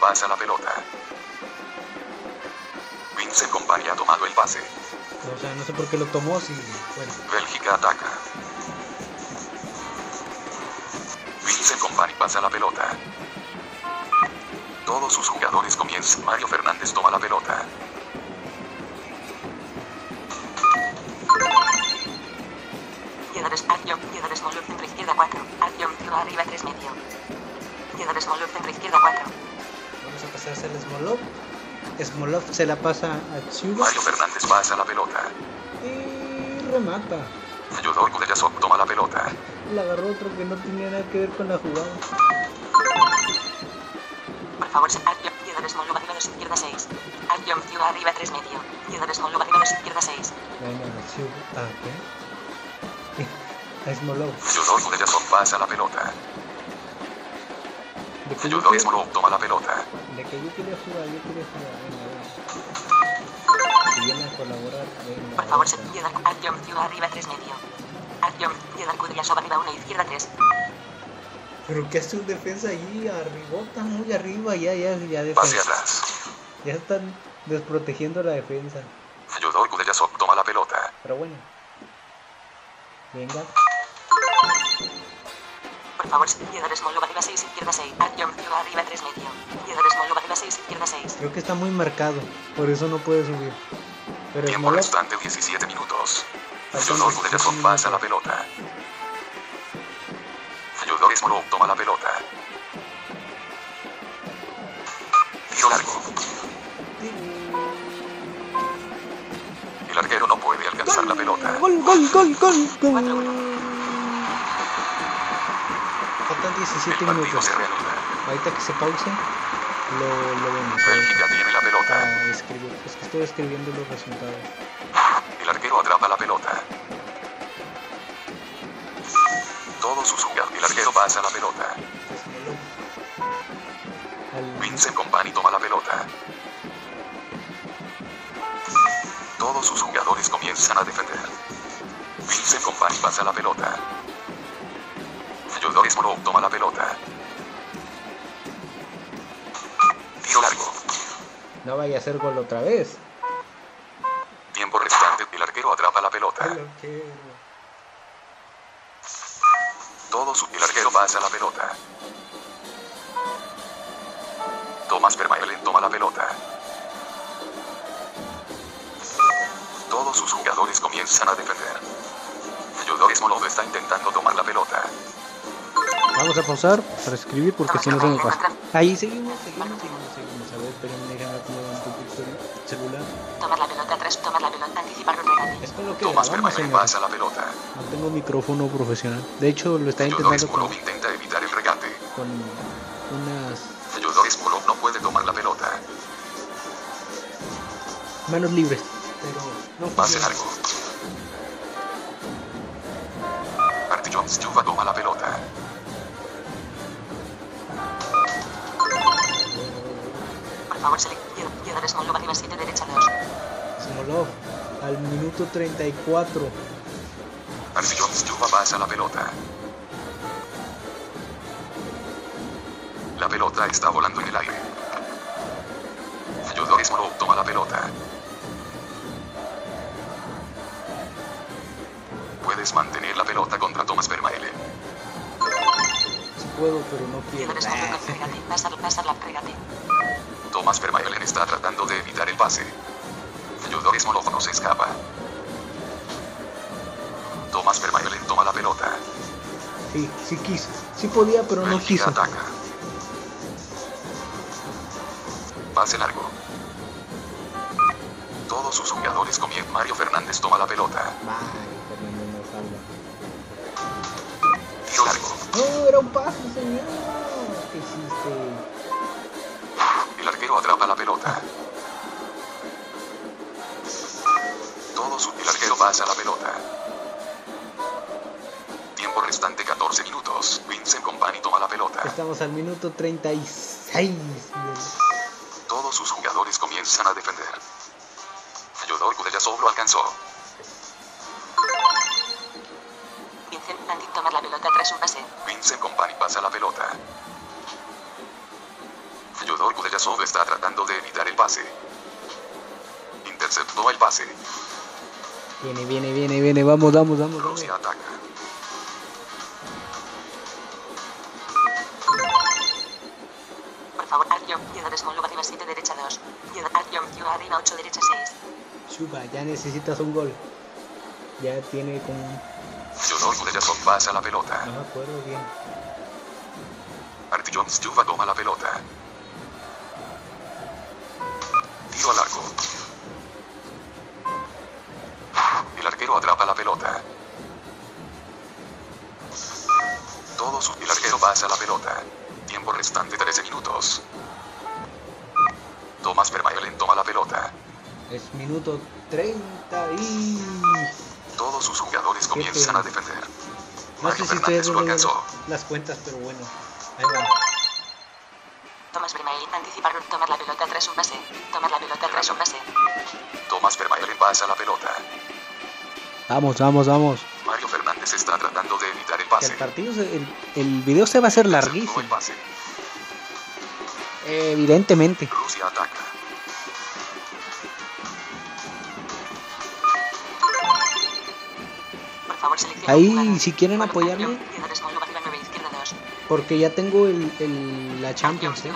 E: Pasa la pelota. Vincent Company ha tomado el pase.
C: O sea, no sé por qué lo tomó si. Bueno,
E: Bélgica ataca. Vincent Company pasa la pelota. Todos sus jugadores comienzan. Mario Fernández toma la pelota.
C: Smolov se la pasa a Chuba
E: Mario Fernández pasa la pelota.
C: y remata.
E: Yodor toma la pelota.
C: Le agarró otro que no tenía nada que ver con la jugada.
D: Por favor, izquierda de arriba 2 izquierda 6. Artyom, Ciudad arriba 3 medio. De 2 izquierda 6.
C: Venga, Chuba. Ah, ¿qué? A Smolov.
E: Yodor pasa la pelota.
C: De que yo
E: Yodor Smolov toma la pelota.
C: de que yo quería jugar, yo quería jugar. A colaborar.
D: Por favor, arriba 3 medio. Artyom, izquierda Cudilla sobre arriba 1 izquierda 3.
C: Pero que hace un defensa allí, arribota, muy arriba, ya, ya, ya defensa.
E: atrás.
C: Ya están desprotegiendo la defensa.
E: Kudryasov toma la pelota.
C: Pero bueno. Venga.
D: Por favor, Small arriba 6 izquierda 6. Artyom, Ciudad arriba 3 medio. Arriba 6 izquierda 6.
C: Creo que está muy marcado, por eso no puede subir. Pero
E: Tiempo restante 17 minutos. Yodor
C: 17
E: Kudryasov pasa la pelota. Yodor Smolov toma la pelota. Tiro largo. El arquero no puede alcanzar la pelota.
C: gol, gol, gol, gol, gol. Faltan
E: El
C: 17
E: partido
C: minutos.
E: se reanuda.
C: Ahorita que se pause, lo, lo vemos.
E: Bélgica tiene la
C: escribir. Es que estoy escribiendo los resultados.
E: El arquero atrapa la pelota. Todos sus jugadores. El arquero pasa la pelota.
C: Al-
E: Vincent Company toma la pelota. Todos sus jugadores comienzan a defender. Vincent Company pasa la pelota. Yodor Smolov toma la pelota.
C: Vaya a hacer gol otra vez.
E: Tiempo restante. El arquero atrapa la pelota. Todos su- el arquero pasa la pelota. Tomás Vermaelen toma la pelota. Todos sus jugadores comienzan a defender. Yodor Smolov está intentando tomar la pelota.
C: Vamos a pausar para escribir porque si no se me pasa. Ahí seguimos.
D: 3. Tomar la pelota. Anticipar regate.
C: Es lo que grabamos, señor.
E: pasa la pelota.
C: No tengo micrófono profesional. De hecho, lo está intentando con,
E: intenta evitar el regate.
C: con unas
E: Yodor Smolov no puede tomar la pelota.
C: manos libres. Pero no
E: Pase
C: funciona.
E: largo.
C: 34.
E: Artie Jones Chuba pasa la pelota. La pelota está volando en el aire.
C: Sí, quiso. Sí podía, pero no
E: Bélgica
C: quiso.
E: ataca. Pase largo. Todos sus jugadores comienzan. Mario Fernández toma la pelota.
C: Salva.
E: Tiro largo.
C: No, era un pase, señor. ¿Qué hiciste?
E: El arquero atrapa la pelota.
C: Al minuto 36.
E: Todos sus jugadores comienzan a defender. Fyodor Kudryasov lo alcanzó.
D: Vincent Andy tomar la pelota tras un pase.
E: Vincent Company pasa la pelota. Fyodor Kudryasov está tratando de evitar el pase. Interceptó el pase.
C: Viene, viene, viene, viene. Vamos, vamos, vamos, vamos.
E: Rusia ataca.
D: Por favor, Artyom, Yedar Smolov arriba 7 derecha 2. Yedar Artyom, Yu arriba 8 derecha 6.
C: Chupa, ya necesitas un gol. Ya tiene como.
E: Fyodor Kudryasov pasa la pelota.
C: No me acuerdo bien.
E: Artyom Stuva toma la pelota. Tiro al arco. El arquero atrapa la pelota. Todo su... El arquero pasa la pelota. Tiempo restante 13 minutos. Tomás Vermaelen toma la pelota.
C: Es minuto 30 y.
E: Todos sus jugadores comienzan a defender.
C: No sé
E: Mario
C: si
E: Fernández
C: ustedes
E: lo alcanzó.
C: las cuentas, pero bueno. Ahí va.
D: Tomás Vermaelen anticipar tomar la pelota tras un pase. Tomar la pelota tras un pase.
E: Tomás Vermaelen pasa la pelota.
C: Vamos, vamos, vamos.
E: Mario Fernández está tratando de evitar el pase.
C: el partido, se- el, el video se va a hacer larguísimo.
E: el pase.
C: Evidentemente.
E: Rusia ataca.
D: Por favor, selecciona
C: Ahí, si quieren apoyarme.
D: Artyom, Yedar Smolov arriba 9 izquierda 2.
C: Porque ya tengo el, el- la Champions, ¿eh?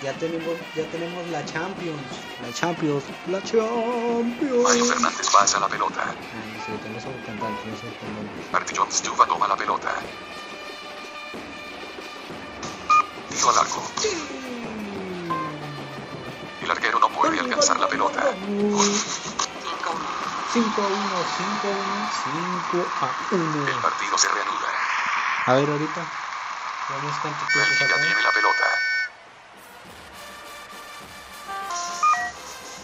D: Yu arriba 11 derecha 4.
C: Ya tenemos, ya tenemos la Champions. La Champions. La
E: Mario
C: Champions.
E: Fernández pasa la pelota.
C: Ah, no sé, tengo solo cantante, no sé cómo.
E: Artyom Stuva toma la pelota. Tiro al arco. El arquero no puede alcanzar la pelota.
D: 5-1.
C: 5 a 1, 5 a 1, 5 a
E: El
C: 1.
E: partido se reanuda.
C: A ver, ahorita. Vamos cuánto tiempo
E: Bélgica tiene la pelota.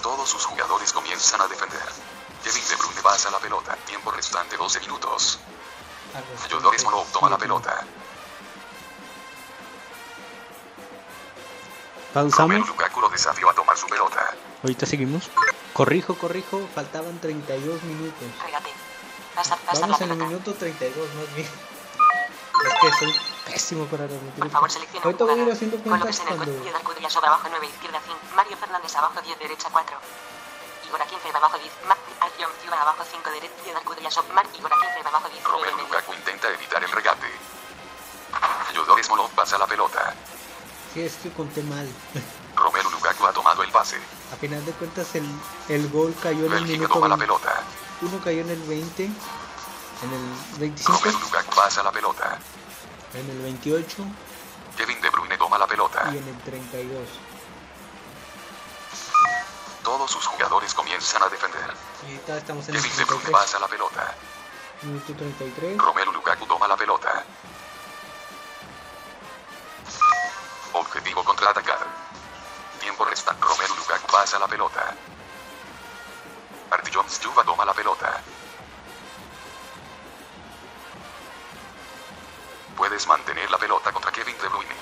E: Todos sus jugadores comienzan a defender. Kevin De Bruyne pasa la pelota. Tiempo restante 12 minutos. Fyodor Smolov toma la pelota.
C: Pausamos.
E: Lukaku lo desafió a tomar su pelota.
C: Ahorita seguimos. Corrijo, corrijo. Faltaban 32 minutos.
D: Regate. Pasar, pasar la
C: Vamos en el
D: pelota.
C: minuto 32 más bien. Es que soy pésimo para transmitir.
D: Por favor, selecciona
C: Ahorita voy a ir haciendo cuentas
D: en el
C: cuando...
D: abajo 9 izquierda 5. Mario Fernández abajo 10 derecha 4. Igor Akinfev abajo 10. Ma Artyom Yu abajo 5 derecha. Mar Igor Akinfev abajo 10 9
E: Romelu
D: medio.
E: Lukaku intenta evitar el regate. Fyodor Smolov pasa la pelota.
C: Sí, es que conté mal.
E: Romelu Lukaku ha tomado el pase.
C: A final de cuentas el, el gol cayó en el
E: Bélgica
C: minuto
E: toma la
C: 20.
E: pelota.
C: Uno cayó en el 20. En el 25.
E: Romelu Lukaku pasa la pelota.
C: En el 28.
E: Kevin De Bruyne toma la pelota.
C: Y en el 32.
E: Todos sus jugadores comienzan a defender.
C: Y ahorita estamos en el
E: Kevin De Bruyne
C: 33.
E: pasa la pelota.
C: Minuto 33.
E: Romelu Lukaku toma la pelota. Objetivo contraatacar. Tiempo resta. Romelu Lukaku pasa la pelota. Artyom Stuva toma la pelota. Puedes mantener la pelota contra Kevin De Bruyne.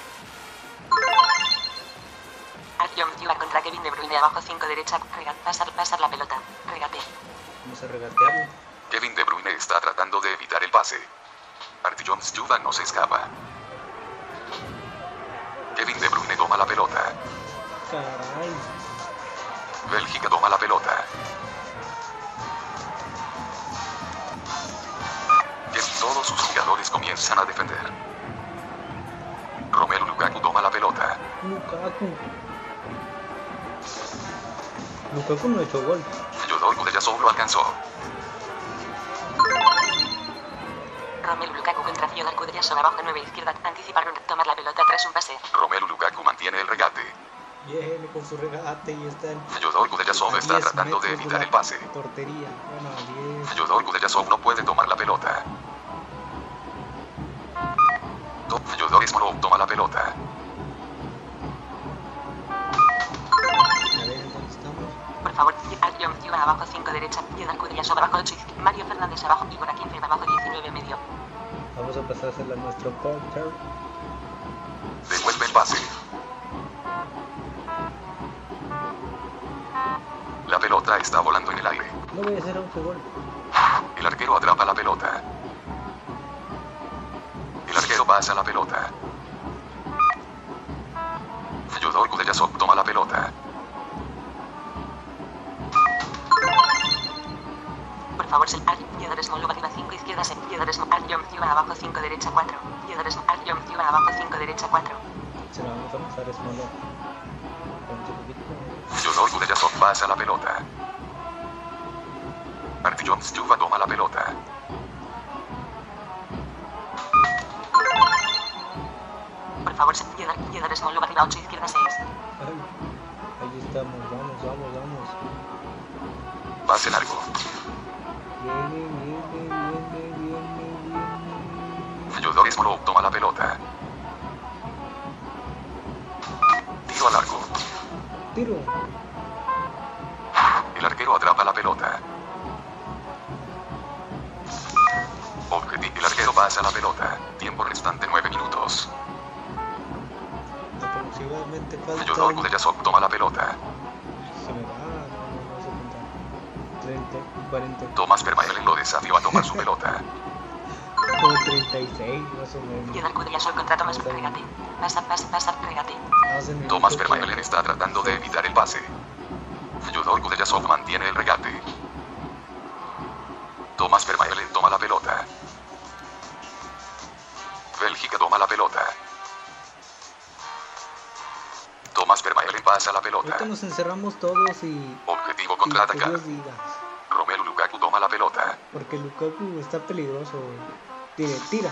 D: Artyom Yu contra Kevin De Bruyne abajo 5 derecha. Regate. Pasar, pasar la pelota. Regate.
C: Vamos a regatearlo.
E: Kevin De Bruyne está tratando de evitar el pase. Artyom Stuva no se escapa. Kevin De Bruyne toma la pelota.
C: Caray.
E: Bélgica toma la pelota. Todos sus jugadores comienzan a defender. Romelu Lukaku toma la pelota.
C: Lukaku. Lukaku no ha hecho gol.
E: Fyodor Kudryasov lo alcanzó.
D: Romelu Lukaku contra Fyodor Kudryasov abajo 9 izquierda. Anticipar tomar la pelota tras un pase.
E: Romelu Lukaku mantiene el regate.
C: Viene con su regate y está en.
E: Fyodor Kudryasov
C: a
E: está
C: 10
E: tratando de evitar el pase.
C: Portería. Bueno, a 10.
E: Fyodor Kudryasov no puede tomar la pelota. Fyodor Smolov toma la pelota.
C: A ver, ¿dónde estamos?
D: Por favor. Albion Ciudad abajo 5 derecha. Piedra Cudellas abajo 8 izquierda. Mario Fernández abajo. Igor a 15 abajo 19 medio.
C: Vamos a pasar a hacerle a nuestro porter.
E: Devuelve el pase. La pelota está volando en el aire.
C: No voy a hacer autogol.
E: El arquero atrapa la pelota. Pasa la pelota. Pase largo. Lo desafió a tomar su pelota.
C: como 36 más o menos.
D: Piedra Cudellas contra Tomás Regate. Pasa, pasa, pasa, regate.
C: Más en el
E: Tomás
C: 18.
E: Vermaelen está tratando de evitar el pase. Fyodor Kudryasov mantiene el regate. Tomás Vermaelen toma la pelota. Bélgica toma la pelota. Tomás Vermaelen pasa la pelota.
C: Ahorita nos encerramos todos y.
E: Objetivo contraatacar.
C: Porque Lukaku está peligroso. Tire, tira.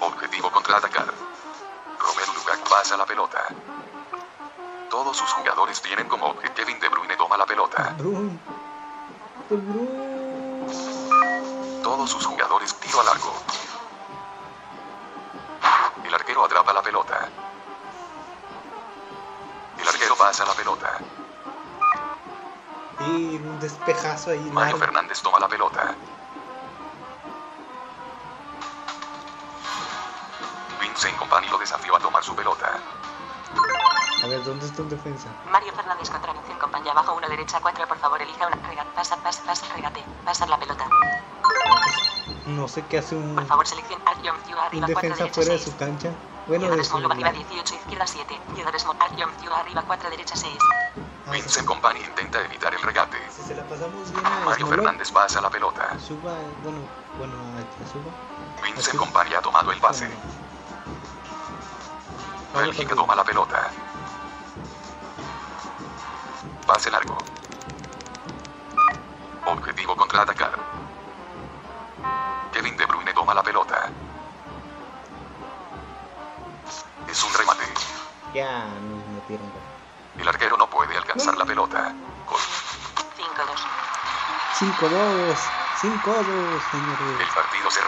E: Objetivo contraatacar. Romelu Lukaku pasa la pelota. Todos sus jugadores tienen como objetivo. Kevin De Bruyne toma la pelota.
C: De Bruyne.
E: Todos sus jugadores tiro al largo. El arquero atrapa la pelota. El arquero pasa la pelota.
C: Y un despejazo ahí.
E: Mario
C: largo.
E: Fernández toma la pelota. Vincent Company lo desafió a tomar su pelota.
C: A ver, ¿dónde está un defensa?
D: Mario Fernández contra Anunciación Compañía abajo 1 derecha 4. Por favor, elija una regate. Pasa, pasa, pasa, regate. Pasar la pelota.
C: No sé qué hace un,
D: Por favor, Ciudad
C: un
D: arriba 4
C: defensa
D: derecha
C: fuera de
D: 6.
C: su cancha. Bueno, su.
D: Smolov arriba 18 izquierda 7. Piedra Smolov. Albion Ciudad arriba 4 derecha 6.
C: Ah,
E: Vincent Company intenta evitar el regate.
C: Si se la pasamos bien a
E: Mario Fernández pasa la pelota.
C: Suba, bueno, bueno, Suba.
E: Vincent Company ha tomado el pase. Bélgica toma la pelota. Pase largo.
D: 5-2.
C: 5-2, 5-2, señores.
E: El partido se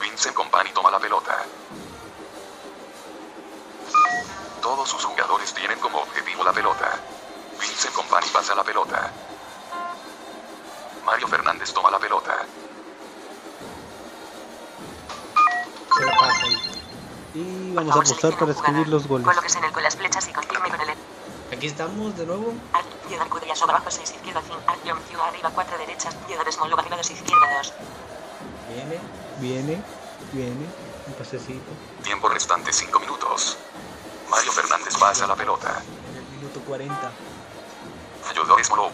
E: Vincent Company toma la pelota. Todos sus jugadores tienen como objetivo la pelota. Vincent Company pasa la pelota. Mario Fernández toma la pelota.
C: Se la pasa ahí. Y vamos a apostar para escribir los goles.
D: Colóquese en el con las flechas y confirme con el
C: Aquí estamos de nuevo.
D: Fyodor Kudryashov abajo 6 izquierda 5 Artyom Fiu arriba 4 derechas Fyodor Smolov arriba 2 izquierda 2
C: Viene, viene. Un pasecito.
E: Tiempo restante 5 minutos. Mario Fernández pasa la pelota.
C: En el minuto 40.
E: Fyodor Smolov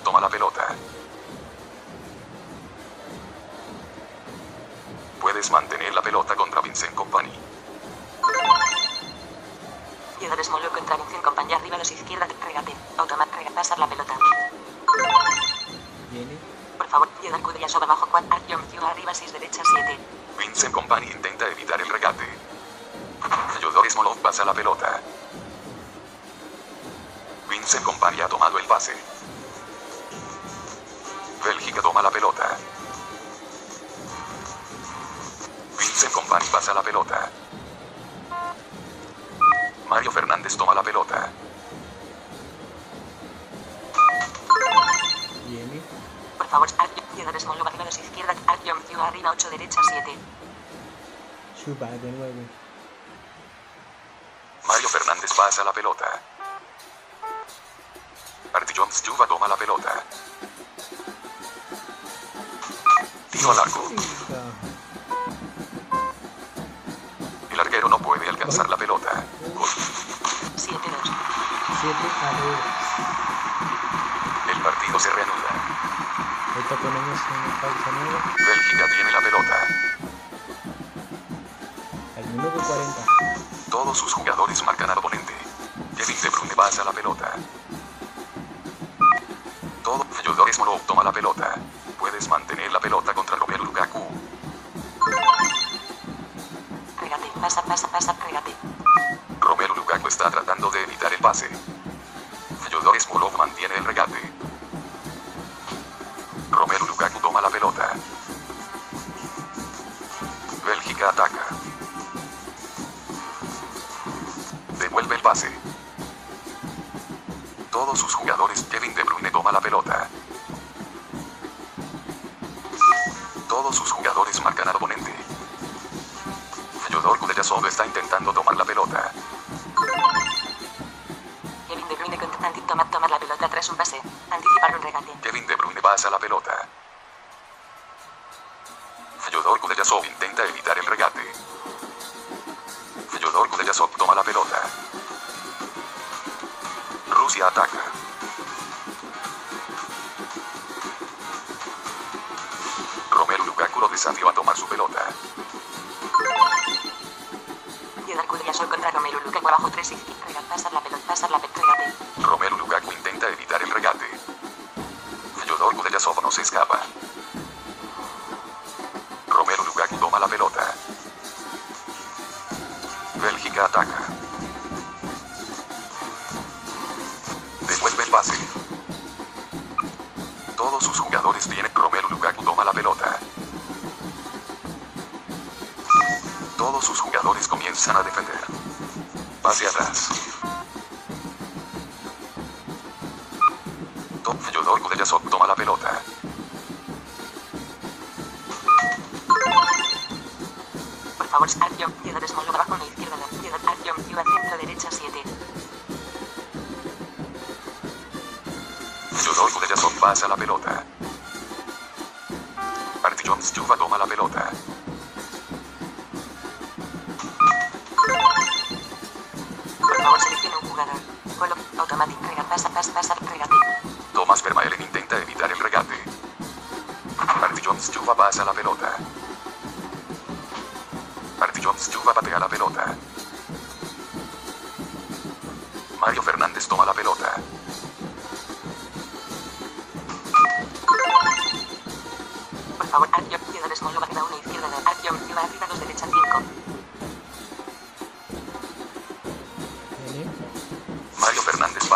E: pelota. Vincent Company ha tomado el pase. Bélgica toma la pelota. Vincent Company pasa la pelota. Mario Fernández toma la pelota.
C: Viene.
D: Por favor Smolov arriba 2 izquierda arriba 8 derechas 7
C: Shuba de nuevo.
E: Mario Fernández pasa la pelota. Artyom Stuva toma la pelota. Tiro al arco. El arquero no puede alcanzar la pelota. Gol.
D: 7 2
C: 7 a 2.
E: El partido se reanuda.
C: Ahorita ponemos una pausa nueva.
E: Bélgica tiene la pelota.
C: Al minuto 40.
E: Todos sus jugadores marcan al oponente. Kevin De Bruyne pasa la pelota. Todo Fyodor Smolov toma la pelota. Puedes mantener la pelota contra Romelu Lukaku.
D: regate pasa pasa pasa regate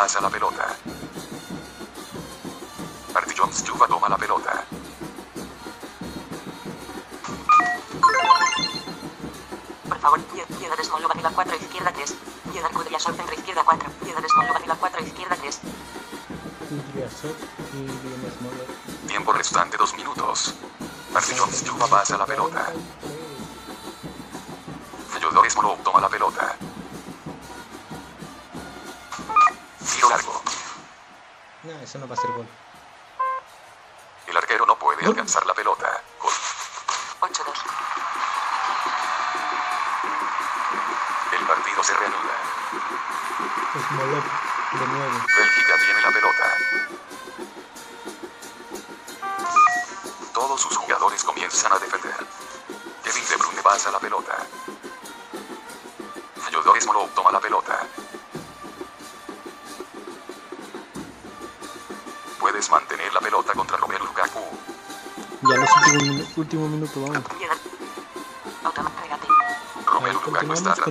E: pasa la pelota. Marty Jones Juva toma la pelota.
D: Por favor, piedra small arriba 4, izquierda 3. Piedra Kudria Sol, centro izquierda 4. Piedra small arriba 4, izquierda 3.
C: Kudryashov y viene Smoller.
E: Tiempo restante dos minutos. Marty Jones Juva pasa la pelota.
C: Eso no va a ser gol.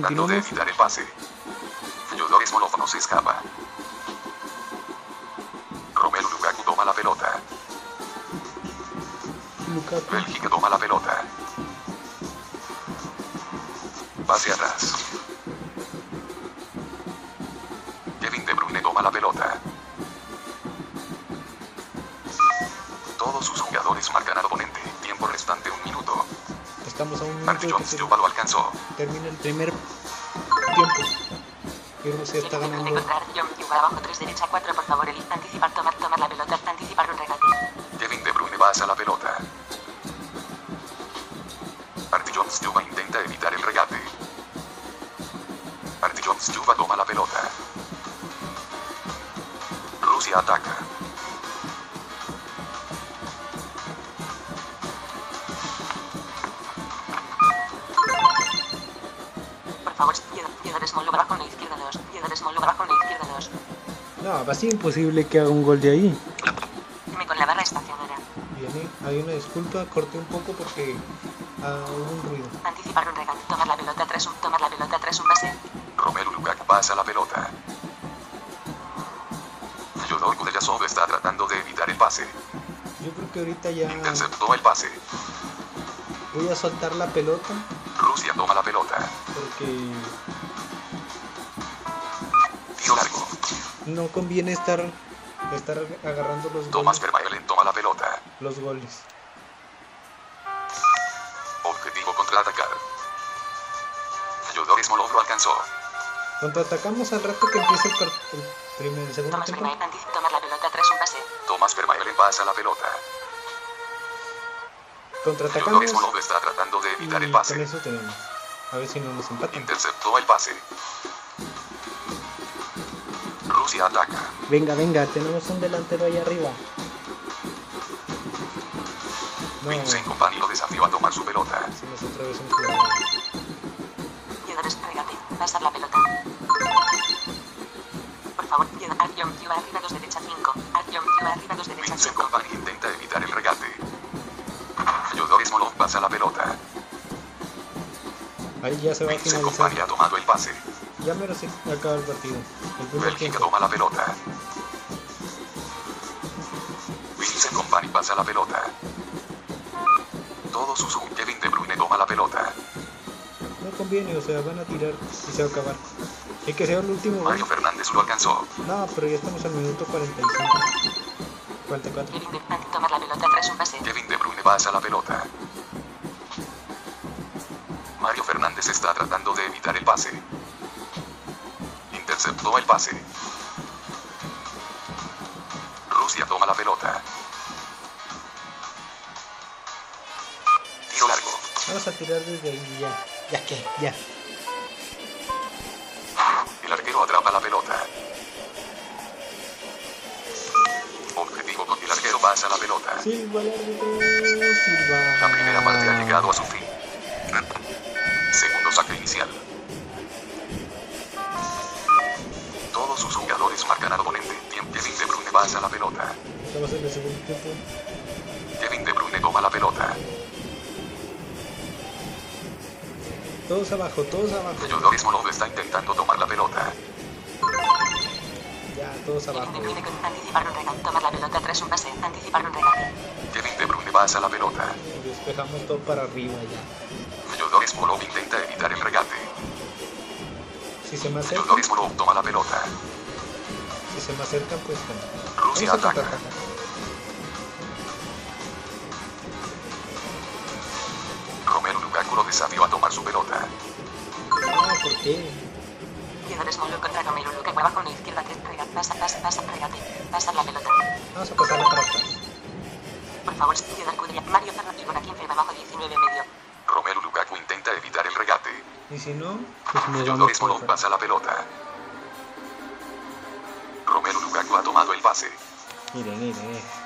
C: Continuamos,
E: tratando de evitar el pase. Fyodor Smolov no se escapa. Romelu Lukaku toma la pelota.
C: Lukaku.
E: Bélgica toma la pelota. Pase atrás. Kevin De Bruyne toma la pelota. Todos sus jugadores marcan al oponente. Tiempo restante un minuto.
C: Estamos a un minuto
E: Marty Jones lo alcanzó.
C: termine el primer. Rusia está ganando. Imposible que haga un gol de ahí.
D: Me con la barra.
C: Viene, hay una disculpa, corté un poco porque ah, hubo un ruido.
D: Anticipar un regate, tomar la pelota 3, un, tomar la pelota 3, un pase.
E: Romelu Lukaku pasa la pelota. Fyodor Kudellasov está tratando de evitar el pase.
C: Yo creo que ahorita ya
E: Interceptó el pase.
C: voy a soltar la pelota
E: Rusia toma la pelota.
C: porque no conviene estar estar agarrando los
E: Thomas
C: goles.
E: Vermaelen toma la pelota.
C: Los goles.
E: Objetivo contraatacar. Fyodor Smolov lo alcanzó.
C: Contraatacamos al rato que empiece el, el primer, el segundo
D: Thomas
C: tiempo.
D: Tomar la pelota 3, un pase.
E: Thomas Vermaelen pasa la pelota.
C: Contraatacamos
E: Smolov está tratando de
C: y
E: evitar el
C: con
E: pase.
C: eso tenemos. A ver si no nos empatan.
E: Interceptó Ataca.
C: Venga, venga, tenemos un delantero ahí arriba. No,
E: Vincent Company lo desafió a tomar su pelota.
C: hacemos otra vez un jugador.
D: Piedra regate, pasar la pelota. Por favor, arriba 2, derecha 5. Artyom, Yuba arriba 2, derecha
E: Vincent
D: 5.
E: Company intenta evitar el regate. Smolov pasa la pelota.
C: Ahí ya se va a
E: Vincent
C: finalizar.
E: Company ha tomado el pase.
C: Ya mero se acaba el partido. El primer
E: Bélgica
C: tiempo.
E: toma la pelota. Vincent Company pasa la pelota. Todos sus ju- Kevin De Bruyne toma la pelota.
C: No conviene, o sea, van a tirar y se va a acabar. Hay que ser el último gol.
E: Mario Fernández lo alcanzó.
C: No, pero ya estamos al minuto 45. 44.
D: Kevin de Bruyne, tomar la pelota 3, un pase.
E: Kevin De Bruyne pasa la pelota. Mario Fernández está tratando de evitar el pase. El pase. Rusia toma la pelota. Tiro largo.
C: Vamos a tirar desde ahí ya. Ya que, ya.
E: El arquero atrapa la pelota. Objetivo con el arquero pasa la pelota.
C: Sí, igual árbitro. Silva.
E: La primera parte ha llegado a su fin. Pasa la pelota.
C: Estamos en el segundo tiempo.
E: Kevin De Bruyne toma la pelota.
C: Todos abajo, todos abajo.
E: Fyodor Smolov está intentando tomar la pelota.
C: Ya, todos abajo.
D: De Bruyne anticipar un regate. Tomar la pelota tras un pase. Anticipar un regate.
E: Kevin De Bruyne pasa la pelota.
C: Despejamos todo para arriba ya.
E: Fyodor Smolov intenta evitar el regate.
C: Si se me acercan,
E: Fyodor Smolov toma la pelota.
C: Si se me acercan, pues bueno.
E: Rusia
C: Vamos
E: ataca. Romelu Lukaku lo desafió a tomar su pelota.
C: Ah, ¿por qué?
D: Fiedor Smolov contra Romelu Lukaku. Abajo una izquierda. Tres. Regate. Pasa, pasa, pasa. Regate. Pasar la pelota.
C: Vamos a pasarla para atrás.
D: Por favor, Fiedor Cudilla. Mario Fernández. Igor 15. Abajo 19 medio.
E: Romelu Lukaku intenta evitar el regate.
C: Y si no, pues
E: Smolov
C: por
E: pasa la pelota.
C: Mire, mire.
E: Bélgica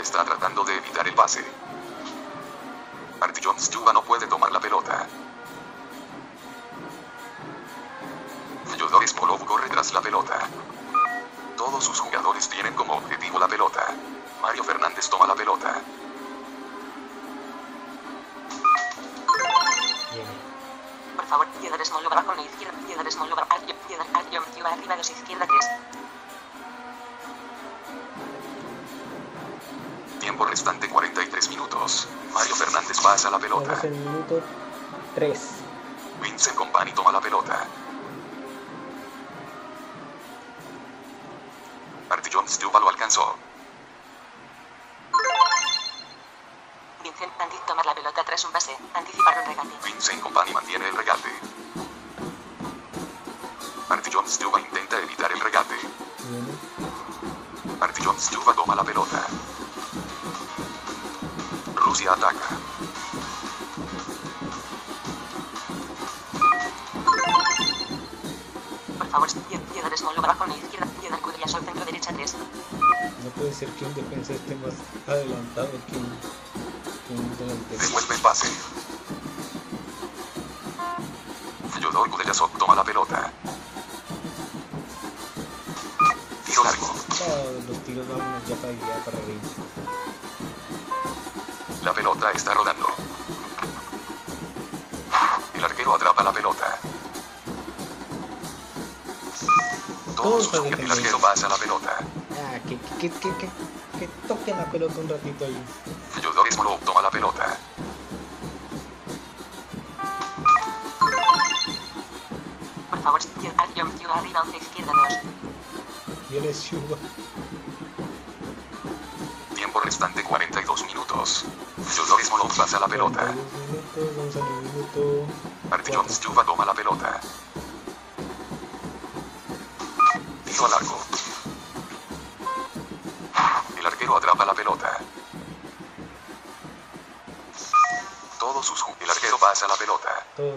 E: está tratando de
C: 3.
E: Vincent Company toma la pelota. Artillon Stuba lo alcanzó.
D: Vincent Antic. Tomar la pelota tras un pase. Anticipar un regate.
E: Vincent Company mantiene el regate. Artillon Stuba intenta evitar el regate.
C: Viene.
E: Artillon Stuba toma la pelota. Rusia ataca.
D: Favor, Fiedor Smolov. Abajo una izquierda. Fiedor Cudilla. Sol. Centro derecha. Tres.
C: No puede ser que un defensa esté más adelantado que un, que un delantero.
E: Devuelve el pase. Fyodor Kudelazov toma la pelota. Tiro largo.
C: Todos los tiros vámonos ya para allá, para arriba.
E: La pelota está rodando. El arquero atrapa la pelota. Todos sus jugadores- el arquero pasa la pelota.
C: Ah, que, que, que, que, que, que toquen la pelota un ratito ahí.
E: Fyodor Smolov toma la pelota.
D: Por favor, Artyom Ciuba. Arriba 11 izquierda. Dos.
C: Viene Shuba.
E: Tiempo restante 42 minutos. Fyodor Smolov pasa la pelota.
C: 42 minutos, vamos al minuto.
E: Artillon
C: cuatro.
E: Stuba toma la pelota.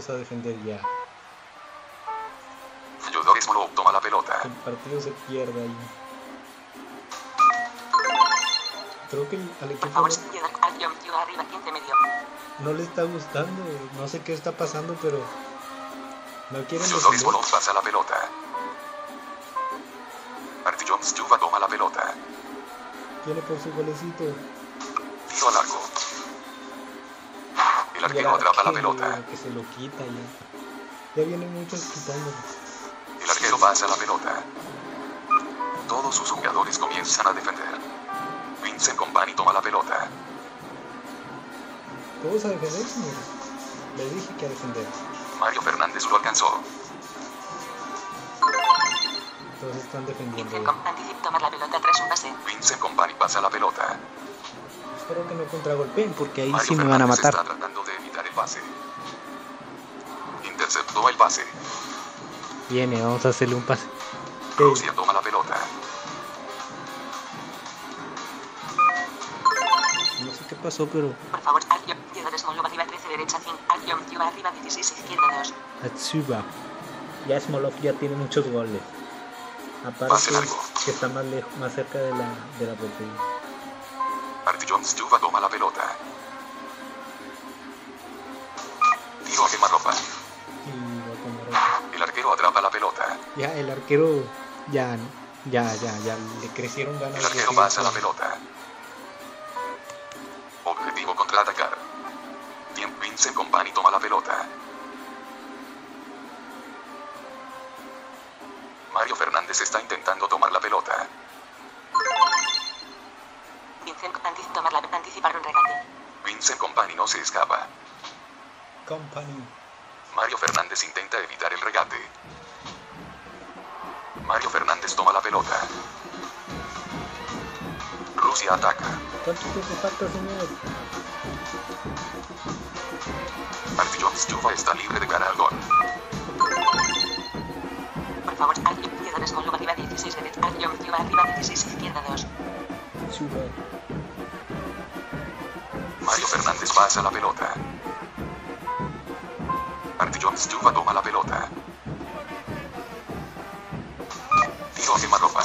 E: Todos
C: a defender ya.
E: Toma la pelota.
C: El partido se pierde ahí. Creo que el- al equipo no,
D: Fiedor Artyom Ciuba. Arriba 15 medio.
C: no le está gustando. No sé qué está pasando, pero no quieren defender.
E: Smolov pasa la pelota. Artillon Stuba toma la pelota.
C: Viene por su golecito.
E: Arquero atrapa la pelota.
C: Que se lo quita ya. Ya vienen muchos quitándolo.
E: El arquero pasa la pelota. Todos sus jugadores comienzan a defender. Vincent Company toma la pelota.
C: Todos a defender, señores. Les dije que a defender.
E: Mario Fernández lo alcanzó.
C: Todos están defendiendo.
D: Vincent
C: ya.
D: Com. Anticip. Tomar la pelota tras un pase.
E: Vincent Company pasa la pelota.
C: Espero que no contragolpeen porque ahí
E: Mario
C: sí me van a
E: Fernández
C: matar.
E: está tratando pase. Interceptó el pase.
C: Viene, vamos a hacerle un pase.
E: Rusia toma la pelota.
C: no sé qué pasó, pero
D: Por favor, Smolov arriba 13 derecha 5, Albion, Yuba arriba 16 izquierda 2.
C: Atsuba. Ya Smolov ya tiene muchos goles. Aparte que está más lejos, más cerca de la, de la portería.
E: Artie Jones Juba toma la pelota. Arquero atrapa la pelota.
C: Ya el arquero ya, ya, ya, ya le crecieron ganas
E: El arquero pasa la pelota. Objetivo contraatacar. Bien, Vincent Company toma la pelota. Mario Fernández está intentando tomar la pelota.
D: Vincent, antic- tomar la anticipar un regate.
E: Vincent Company no se escapa.
C: Company.
E: Mario Fernández intenta evitar el regate. Mario Fernández toma la pelota. Rusia ataca.
C: ¿Cuánto tiempo falta, señor?
E: Artie Jones Juba está libre de cara al gol.
D: Por favor, Theodore Smolov arriba 16 derecha, Albion, Yuba arriba 16 izquierda 2.
C: Suba.
E: Mario Fernández pasa la pelota. Artie Jones Juba toma la pelota. Tiro a quemarropa.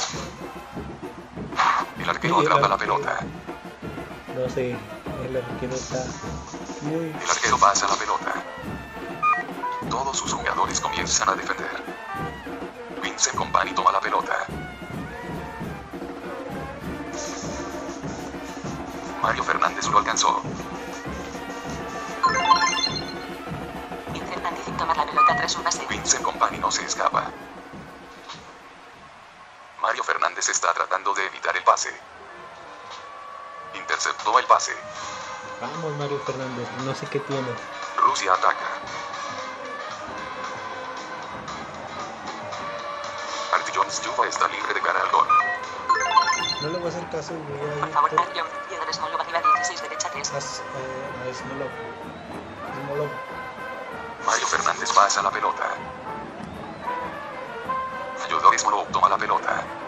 E: El arquero
C: Sí,
E: atrapa la pelota.
C: No sé, el arquero está muy...
E: El arquero pasa la pelota. Todos sus jugadores comienzan a defender. Vincent Company toma la pelota. Mario Fernández lo alcanzó.
D: Pelota tras un pase.
E: Vincent Company no se escapa. Mario Fernández está tratando de evitar el pase. Interceptó el pase.
C: Vamos, Mario Fernández, no sé qué tiene.
E: Rusia ataca. Artie Jones Juba está libre de cara al gol.
C: No le voy a hacer caso, a
D: Por favor, Albion, Theodore Smolov arriba 16 derecha 3.
C: a, eh, Smolov. Smolov.
E: Pasa la pelota. Fyodor Smolov toma la pelota.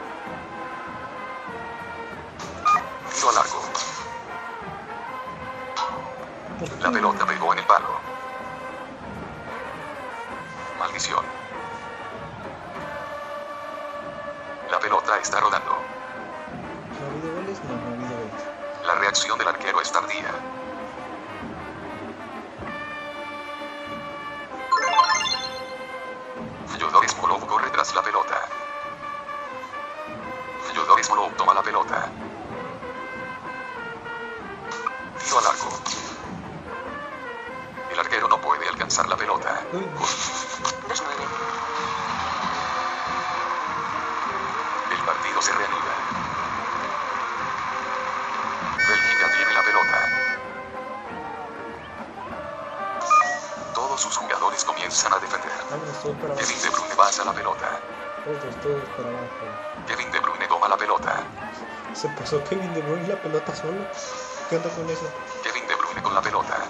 E: Se
C: pasó Kevin De Bruyne la pelota solo. ¿Qué onda con eso?
E: Kevin De Bruyne con la pelota.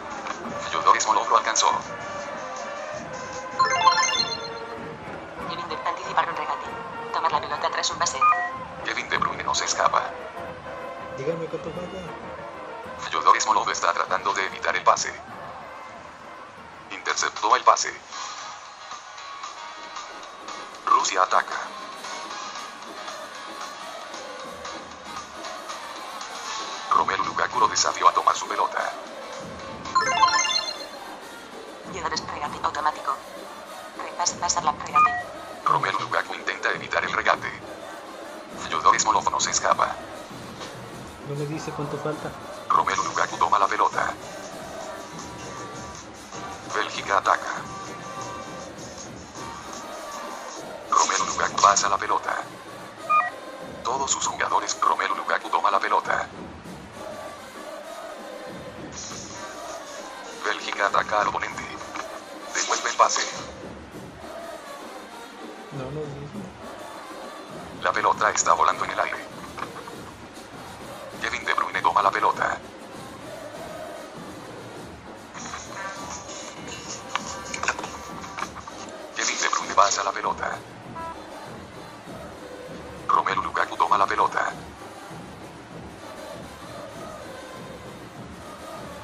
E: Toma la pelota.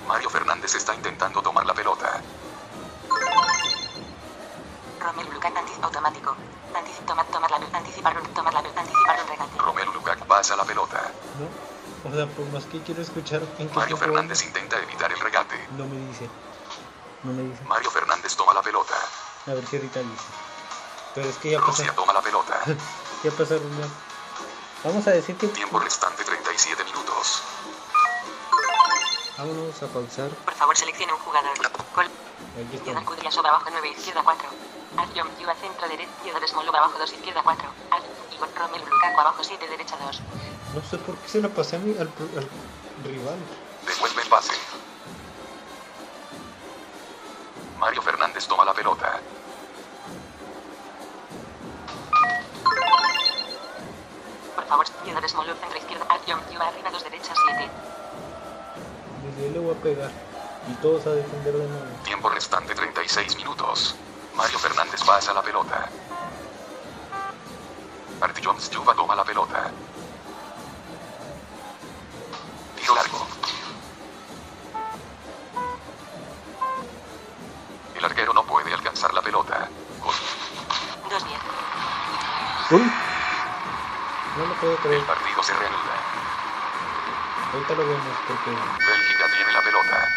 E: Mario Fernández está intentando tomar la pelota.
D: Romelu Lukaku anti automático. Antici tomar tomar la pelota. Anticipar un tomar la pelota. Anticipar un regate.
E: Romelu Lukaku pasa la pelota.
C: ¿No? O sea, por más que quiero escuchar en qué
E: Mario Fernández intenta evitar el regate.
C: No me dice. No me dice.
E: Mario Fernández toma la pelota.
C: A ver si ahorita dice. Pero es que ya pasó.
E: Rusia toma la pelota.
C: Ya pasaron ya. Vamos a decir que.
E: Tiempo restante 37 minutos.
C: Vámonos a pausar.
D: Por favor, seleccione un jugador. Col.
C: Aquí
D: Izquierda abajo 9, izquierda 4. Artyom Yuva centro derecha, izquierda Smolov abajo 2, izquierda 4. Al Igor Lukaku abajo 7, derecha 2.
C: No sé por qué se la pasé a mi, al, al rival.
E: Devuelve el pase. Mario Fernández toma la pelota.
D: Favor, izquierda Smolov centro izquierda. Artyom Yuva arriba 2, derecha 7.
C: Desde ahí le voy a pegar. Y todos a defender de nuevo.
E: Tiempo restante 36 minutos. Mario Fernández pasa la pelota. Artyom Stuva toma la pelota. El partido se reanuda.
C: Ahorita lo vemos porque
E: Bélgica tiene la pelota.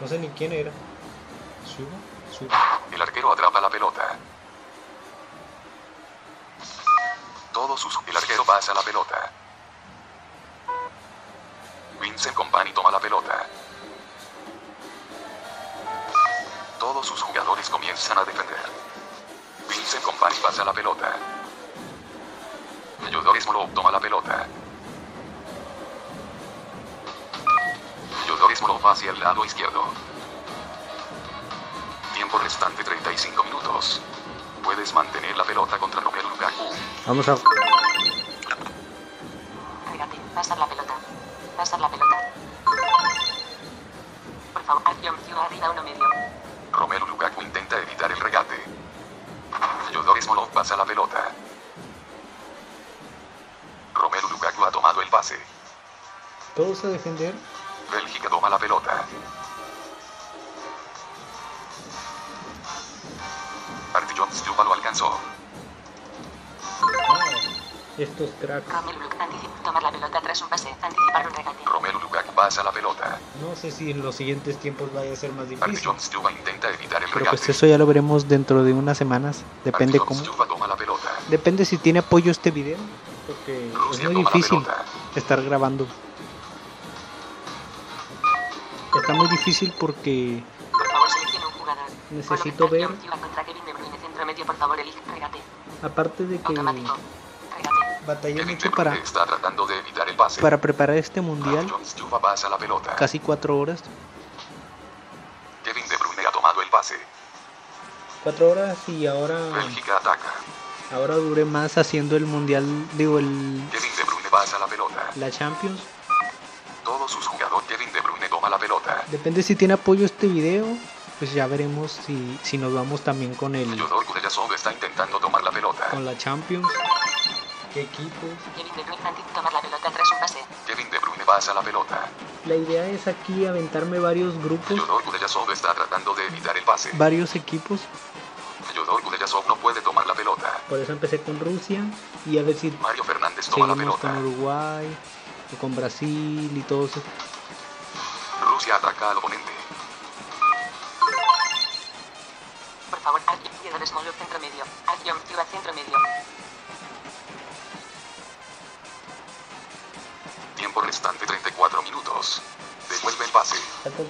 C: no sé ni quién era. ¿Suba? Suba.
E: El arquero atrapa la pelota. Todos sus... El arquero pasa la pelota.
C: Vamos a.
D: Regate. Pasar la pelota. Pasar la pelota. Por favor, Yuva arriba 1 medio.
E: Romelu Lukaku intenta evitar el regate. Yodor Smolov pasa la pelota. Romelu Lukaku ha tomado el pase.
C: Todos a defender. Estos cracks.
D: Romelu Lukaku anticipa tomar la pelota tras un pase. Anticipar un regate.
E: Romelu Lukaku pasa la pelota.
C: No sé si en los siguientes tiempos vaya a ser más difícil.
E: Stupa intenta evitar el
C: Pero
E: regate.
C: pues eso ya lo veremos dentro de unas semanas. Depende cómo.
E: Toma la pelota.
C: Depende si tiene apoyo este video. Porque es
E: Rusia
C: muy
E: toma la
C: difícil estar grabando. Está muy difícil porque
D: Por favor, seleccione un jugador.
C: Necesito ver-
D: Artyom Yuva contra Kevin De Bruyne centro medio. Por favor, elige regate.
C: aparte de que
D: Automático.
C: Batallé mucho para,
E: está tratando de evitar el pase.
C: para preparar este mundial,
E: pasa la pelota.
C: casi cuatro horas.
E: Kevin De Bruyne ha tomado el pase.
C: Cuatro horas y ahora,
E: Bélgica ataca.
C: ahora duré más haciendo el mundial, digo, el,
E: Kevin De Bruyne pasa la pelota.
C: la Champions.
E: Todos sus jugadores. Kevin De Bruyne toma la pelota.
C: Depende si tiene apoyo este video, pues ya veremos si, si nos vamos también con el
E: Yodor está intentando tomar la pelota.
C: con la Champions. ¿Qué equipos?
D: Kevin De Bruyne tomar la pelota tras un pase.
E: Kevin De Bruyne pasa la pelota.
C: La idea es aquí aventarme varios grupos,
E: Yodor Kudryashov está tratando de evitar el pase.
C: varios equipos.
E: Yodor Kudryashov no puede tomar la pelota.
C: Por eso empecé con Rusia y a ver si
E: Mario Fernández toma la
C: seguimos
E: pelota.
C: con Uruguay o con Brasil y todo eso.
E: Rusia ataca al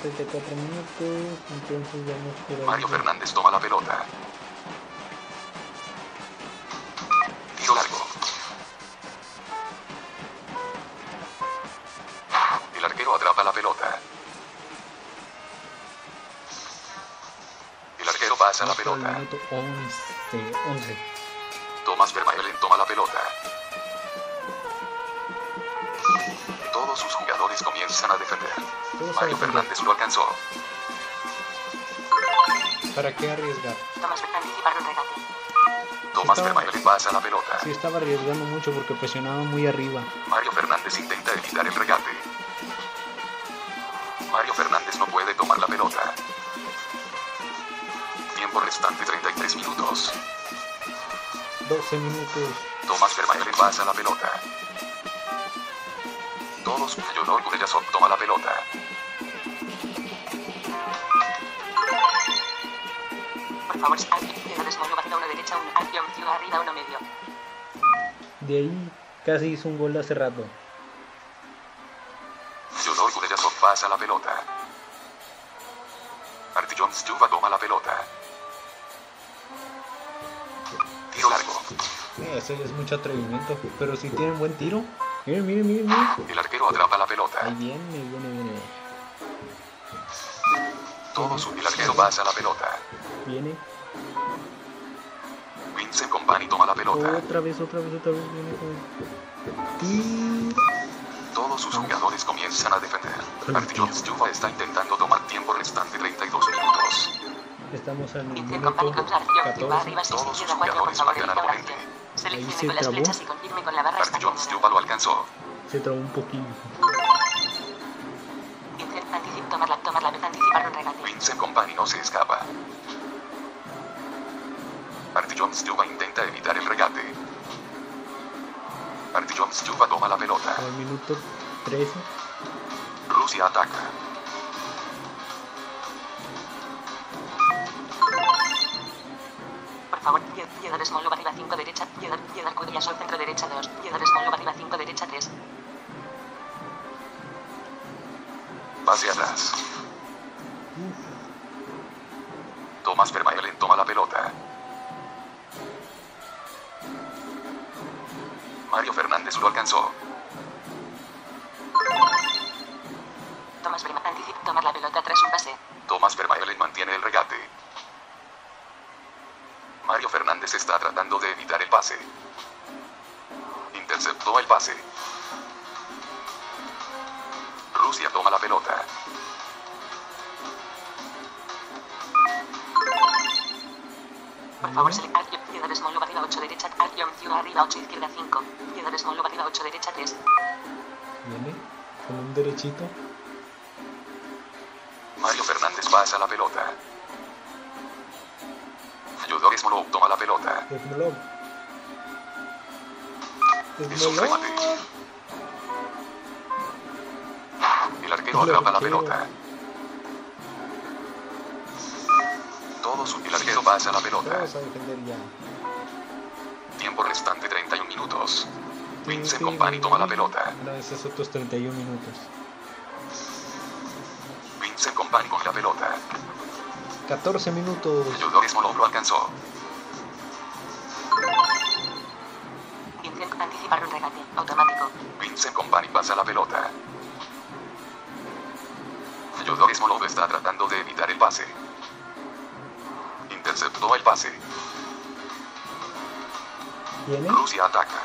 E: 34 minutos,
C: entonces vamos por.
E: Mario Fernández toma la pelota. Tiro largo. El arquero atrapa la pelota. El arquero pasa la pelota.
C: minuto 11, 11.
E: Tomás Vermaelen toma la pelota. Comienzan a defender. Mario. Fernández lo alcanzó.
C: ¿Para qué arriesgar?
D: Tomás anticipar un regate.
E: Tomás
C: Estaba-
E: Vermaelen pasa la pelota.
C: Sí, estaba arriesgando mucho porque presionaba muy arriba.
E: Mario Fernández intenta evitar el regate. Mario Fernández no puede tomar la pelota. Tiempo restante 33 minutos.
C: 12 minutos.
E: Tomás Vermaelen pasa la pelota. Todos Gureyasov toma la pelota.
D: Por favor, uno derecha, un alguien ciudad arriba uno medio.
C: De ahí casi hizo un gol hace rato.
E: Yodor Gureyasov pasa la pelota. Artillon Stuba toma la pelota. Tiro largo.
C: Ese es mucho atrevimiento, pero si tienen buen tiro. Miren, miren, miren, miren.
E: El arquero atrapa la pelota.
C: Ahí viene, viene, viene.
E: Todos el arquero pasa la pelota.
C: Viene.
E: Vincent Company toma la pelota.
C: Otra vez, otra vez, otra vez. Viene. Tiro.
E: Todos sus jugadores comienzan a defender. Artillon Stuba está intentando tomar tiempo restante 32 minutos.
C: Estamos al minuto
D: contra Arción ciudad
C: 14.
D: arriba 6
E: Todos sus
D: izquierda 4 por
E: jugadores marcan al oponente.
D: Seleccione
C: se
D: con las flechas y confirme con la
E: Artillon
D: española.
E: Stuba lo alcanzó.
C: Se trabó un poquillo.
D: Vincent anticip tomar la tomar la anticipar un regate.
E: Vincent Company no se escapa. Artillon Stuba intenta evitar el regate. Artillon Stuba toma la pelota.
C: Al minuto 13.
E: Rusia ataca.
D: Favor, Pie- Piedra Smolov arriba 5 derecha, Piedra, Piedra Cudilla Sol centro derecha 2, Piedra Smolov arriba 5 derecha 3,
E: Pase atrás. Tomás Vermaelen toma la pelota. Mario Fernández lo alcanzó.
D: Tomás Brema anticip tomar la pelota tras un pase,
E: Tomás Vermaelen mantiene el regate. Mario Fernández está tratando de evitar el pase. Interceptó el pase. Rusia toma la pelota.
D: por favor, select Artyom, Piedra Smolov arriba 8 derecha, Artyom ciudad arriba 8 izquierda 5, Piedra Smolov arriba 8 derecha 3,
C: Viene con un derechito.
E: Mario Fernández pasa la pelota. Yodor Smolov toma la pelota.
C: Esmolov.
E: Es un
C: Esmolov.
E: remate. El arquero atrapa la pelota. Todos el arquero pasa la pelota.
C: Vamos a defender ya.
E: Tiempo restante 31 minutos. Vincent Company toma la pelota.
C: No, esos otros 31 minutos. 14 minutos.
E: Yodor Smolov lo alcanzó.
D: Vincent anticipar un regate, automático,
E: Vincent Company pasa la pelota. Yodor Smolov está tratando de evitar el pase. Interceptó el pase. Rusia ataca.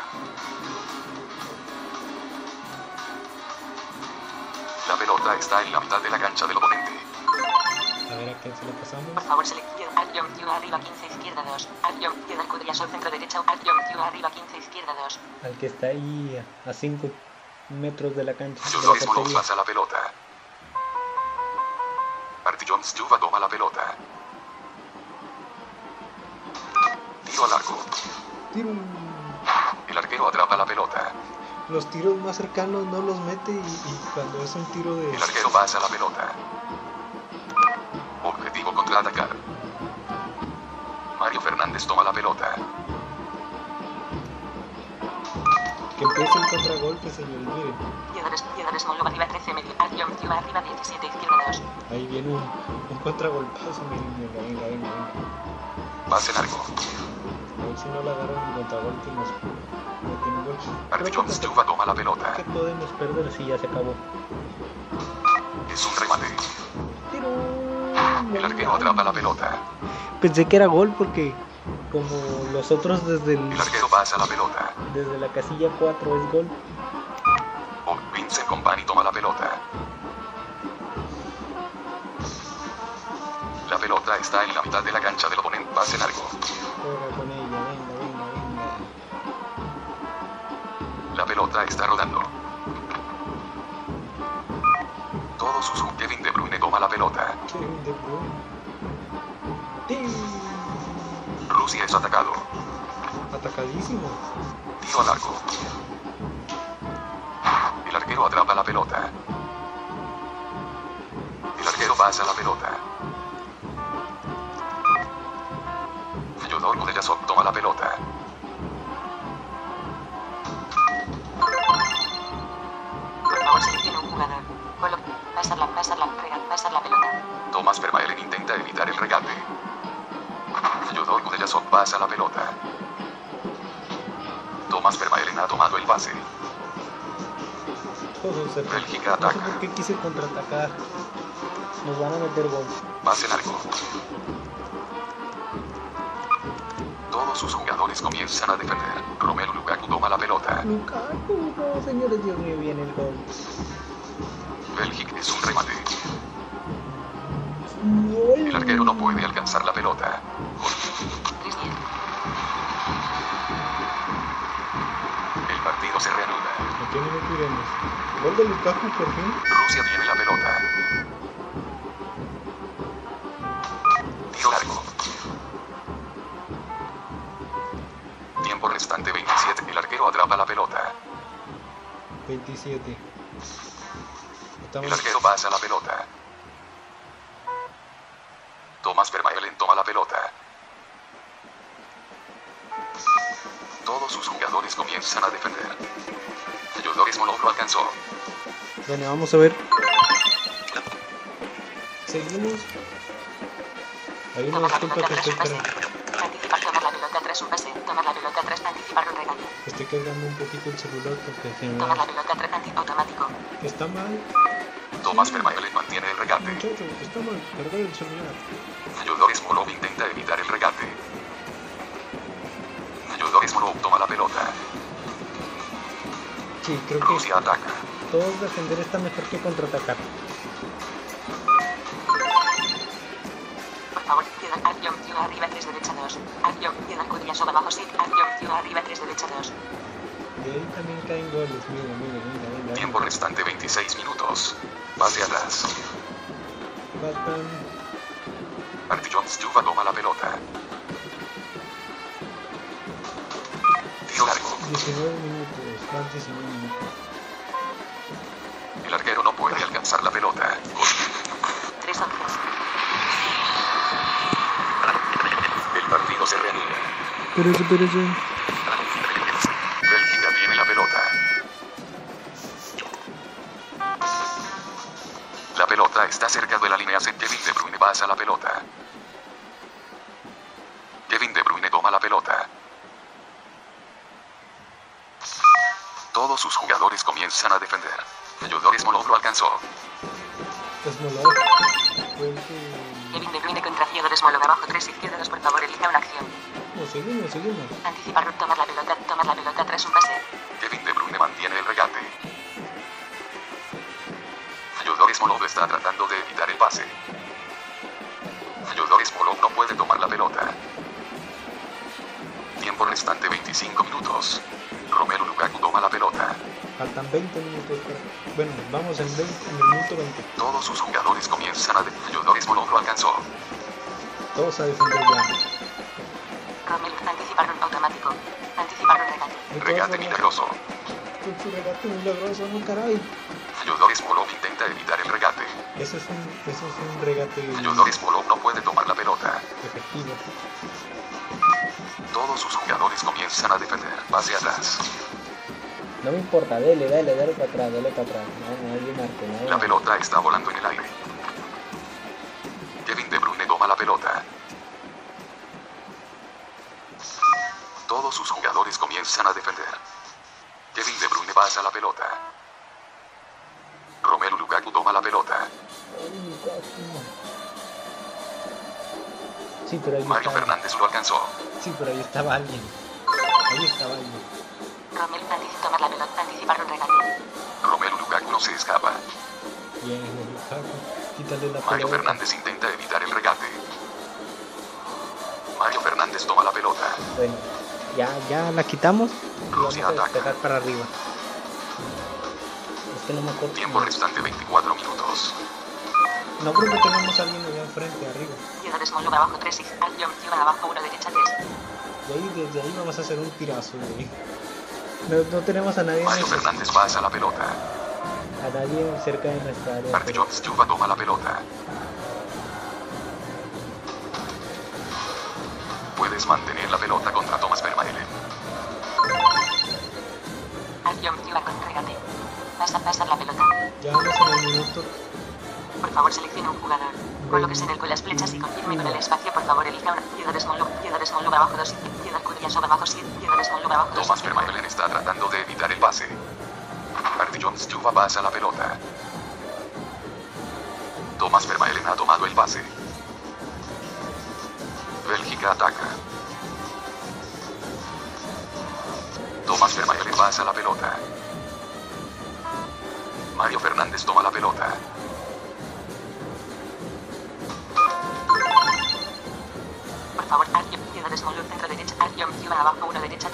E: La pelota está en la mitad de la cancha del oponente.
C: A a quién se
D: por
C: pasamos.
D: favor, select Piedra, Artyom ciudad arriba 15 izquierda 2, Artyom Piedra Cudilla Sol centro derecha, Artyom ciudad arriba 15 izquierda 2,
C: Al que está ahí a 5 metros de la cancha. de la
E: Yodor Smolov
C: portería.
E: pasa la pelota. Artillon Stuba toma la pelota. Tiro al arco.
C: Tiro.
E: El arquero atrapa la pelota.
C: Los tiros más cercanos no los mete y, y cuando es un tiro de...
E: El arquero pasa la pelota. Pelota.
C: Que empiece el contragolpe, señores. Miren.
D: Piedra, Piedra Smolov arriba 13 medio, Artyom ciudad arriba 17 izquierda 2,
C: Ahí viene un, un contragolpazo. Miren, venga, venga, venga.
E: Pase largo.
C: A ver si no la agarran en contragolpe y nos que,
E: Stuba toma la pelota.
C: que podemos perder si ya se acabó.
E: Es un remate.
C: Tiro.
E: El arquero atrapa la pelota.
C: Pensé que era gol porque como los otros desde, el,
E: El arquero pasa la pelota.
C: desde la casilla 4 es gol.
E: Oh, Vincent Company toma la pelota. La pelota está en la mitad de la cancha del oponente. Pase largo.
C: Juega con ella, Atacadísimo.
E: Tiro al arco. El pase.
C: Se
E: Bélgica
C: No sé
E: ataca.
C: por qué quise contraatacar. Nos van a meter gol.
E: Pase largo. Todos sus jugadores comienzan a defender. Romelu Lukaku toma la pelota.
C: Lukaku, no, señores, Dios mío, viene el gol.
E: Bélgica es un remate.
C: Gol.
E: El arquero no puede alcanzar la pelota.
D: 3-10.
E: Reanuda.
C: ¿A quién le tiremos? Gol de Lukaku por fin.
E: Rusia tiene la pelota. Tiro largo. Tiempo restante 27. El arquero atrapa la pelota.
C: 27.
E: El arquero pasa la pelota. Tomás Vermaelen toma la pelota. Todos sus jugadores comienzan a defender. Fyodor Smolov lo alcanzó.
C: Bueno, vamos a ver. Seguimos. Hay una disculpa que estoy,
D: un pase.
C: cargando,
D: Anticipar tomar la pelota tras un pase. Tomar la pelota tras anticipar un regate.
C: estoy cargando un poquito el celular porque se me
D: Tomar la
C: va.
D: pelota automático.
C: Está mal,
E: Tomás Vermaelen mantiene el regate.
C: muchacho, está mal. Cargar el celular.
E: Fyodor Smolov intenta evitar el regate. Fyodor Smolov toma la pelota.
C: Sí, creo que
E: Rusia ataca.
C: todos defender está mejor que contraatacar.
D: Por favor, ciudad acción, ciudad arriba 3 derecha 2. Acción, ciudad Kudryasov abajo 6. Acción, ciudad arriba 3 derecha 2.
C: De ahí también caen goles. Mira, mira, mira, mira.
E: Tiempo restante 26 minutos. Pase atrás.
C: Faltan
E: Artyom Stuva toma la pelota. Tiro largo.
C: 19 minutos. Más 19 minutos.
E: El arquero no puede alcanzar la pelota.
D: 3 11.
E: El partido se reanuda.
C: Espérese, espérese.
E: Bélgica Comienzan a defender. Fyodor Smolov lo alcanzó.
C: Smolov.
D: Kevin De Bruyne contra Fyodor Smolov abajo 3 izquierda 2. Por favor, elija una acción.
C: No, seguimos, seguimos.
D: Anticipar tomar la pelota. Tomar la pelota tras un pase.
E: Kevin De Bruyne mantiene el regate. Fyodor Smolov está tratando de evitar el pase. Fyodor Smolov no puede tomar la pelota. Tiempo restante 25 minutos. Romelu Lukaku toma la pelota.
C: Faltan 20 minutos para... Bueno, vamos en, 20, en el minuto 20.
E: Todos sus jugadores comienzan a de... Fyodor Smolov lo alcanzó.
C: Todos a defender ya.
D: Romelu, anticipar un automático. Anticipar un regate.
E: Regate milagroso.
C: Con su regate milagroso, no caray.
E: Fyodor Smolov intenta evitar el regate.
C: Eso es un, eso es un regate
E: Fyodor Smolov no puede tomar la pelota.
C: efectivo.
E: Todos sus jugadores comienzan a defender. Pase atrás.
B: No me importa, dele, dale, dale para atrás, dale para atrás. No,
E: La pelota está volando en el aire. Kevin De Bruyne toma la pelota. Todos sus jugadores comienzan a defender. Kevin De Bruyne pasa la pelota. Romelu Lukaku toma la pelota.
C: Sí, pero ahí
E: Mario
C: estaba.
E: Fernández lo alcanzó.
C: Sí, pero ahí estaba alguien. Ahí estaba alguien.
D: Romelu, anticipar tomar la pelota. Anticipar un regate.
E: Romelu Lukaku no se escapa.
C: Bien, Lukaku. Quítale la
E: Mario
C: pelota.
E: Fernández intenta evitar el regate. Mario Fernández toma la pelota.
C: Bueno, ya, ya la quitamos. Y vamos
E: Rusia
C: a
E: ataca.
C: para arriba. que no me acuerdo.
E: Tiempo restante 24 minutos.
C: No creo que tenemos a alguien allá enfrente, arriba.
D: Ciudad Small abajo 3 y Albion Ciudad abajo 1 derecha 3.
C: Y ahí, desde ahí vamos a hacer un tirazo, güey. No, no tenemos a nadie,
E: Mario Fernández pasa la pelota.
C: a nadie cerca de nuestra área.
E: Artie Jones Chuba toma la pelota. Puedes mantener la pelota contra Thomas Vermaelen.
D: Albion Ciudad con regate. Pasa, pasa la pelota.
C: Ya vamos en el minuto.
D: Por favor, seleccione un jugador. Colóquese en el con las flechas y confirme con el espacio. Por favor, elija una. Ciudad Small Ciudad Small abajo 2. Ciudad Cudillas abajo 7. Ciudad Small abajo 2.
E: Thomas Vermaelen está tratando de evitar el pase. Artie Jones Chuba pasa la pelota. Thomas Vermaelen ha tomado el pase. Bélgica ataca. Thomas Vermaelen pasa la pelota. Mario Fernández toma la pelota.
D: Abajo 1 derecha.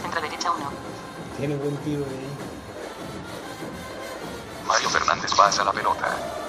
D: Centro derecha 1.
C: Tiene buen tiro ahí.
E: Mario Fernández pasa la pelota.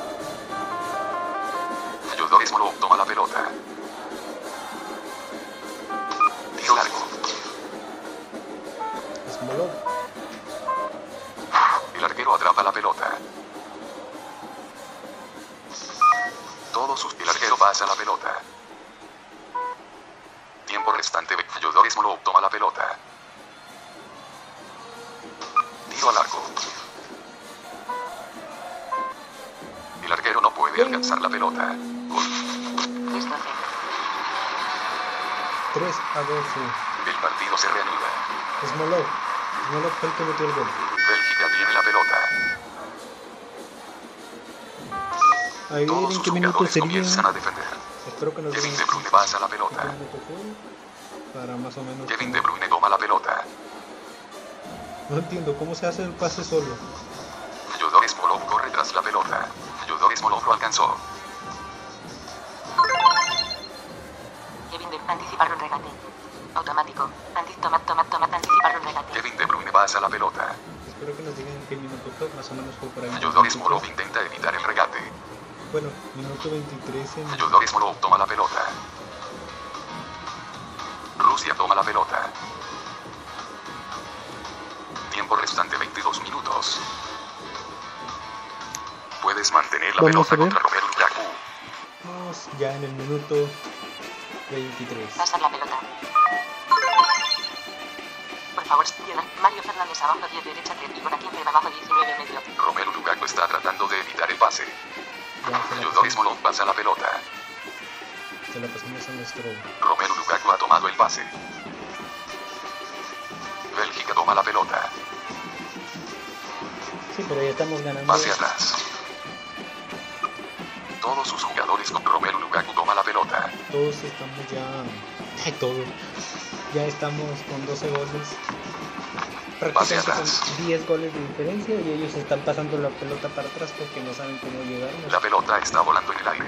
C: Sería.
E: comienzan a defender.
C: Espero que nos
E: Kevin De Bruyne pasa la pelota.
C: para más o menos.
E: Kevin De Bruyne toma la pelota.
C: No entiendo cómo se hace el pase solo.
E: Ayudó Smolov corre tras la pelota. Ayudó Smolov lo alcanzó.
D: Kevin de anticipar un regate. Automático. Anti toma, toma, toma, anticipar un regate.
E: Kevin De Bruyne pasa la pelota.
C: Espero que nos digan en qué minuto fue. Más o menos fue por ahí.
E: Ayudó Smolov intenta evitar el regate.
C: Bueno, minuto 23 en.
E: Ayudó Smolov toma la pelota. Rusia toma la pelota. Tiempo restante 22 minutos. Puedes mantener la pelota contra Romelu Lukaku.
C: Vamos ya en el minuto 23.
D: Pasar la pelota. Por favor, Ciudad. Mario Fernández abajo 10 derecha 3. Igor Akinfe abajo 19 medio.
E: Romelu Lukaku está tratando de evitar el pase. Pasa la pelota.
C: se la pasamos a nuestro.
E: Romelu Lukaku ha tomado el pase. Bélgica toma la pelota.
C: Sí, pero ya estamos ganando.
E: Pase atrás. Todos sus jugadores con Romelu Lukaku toma la pelota.
C: Todos estamos ya. Ay, todos. Ya estamos con 12 goles. Prácticamente con 10 goles de diferencia y ellos están pasando la pelota para atrás porque no saben cómo llegarnos.
E: La pelota está volando en el aire.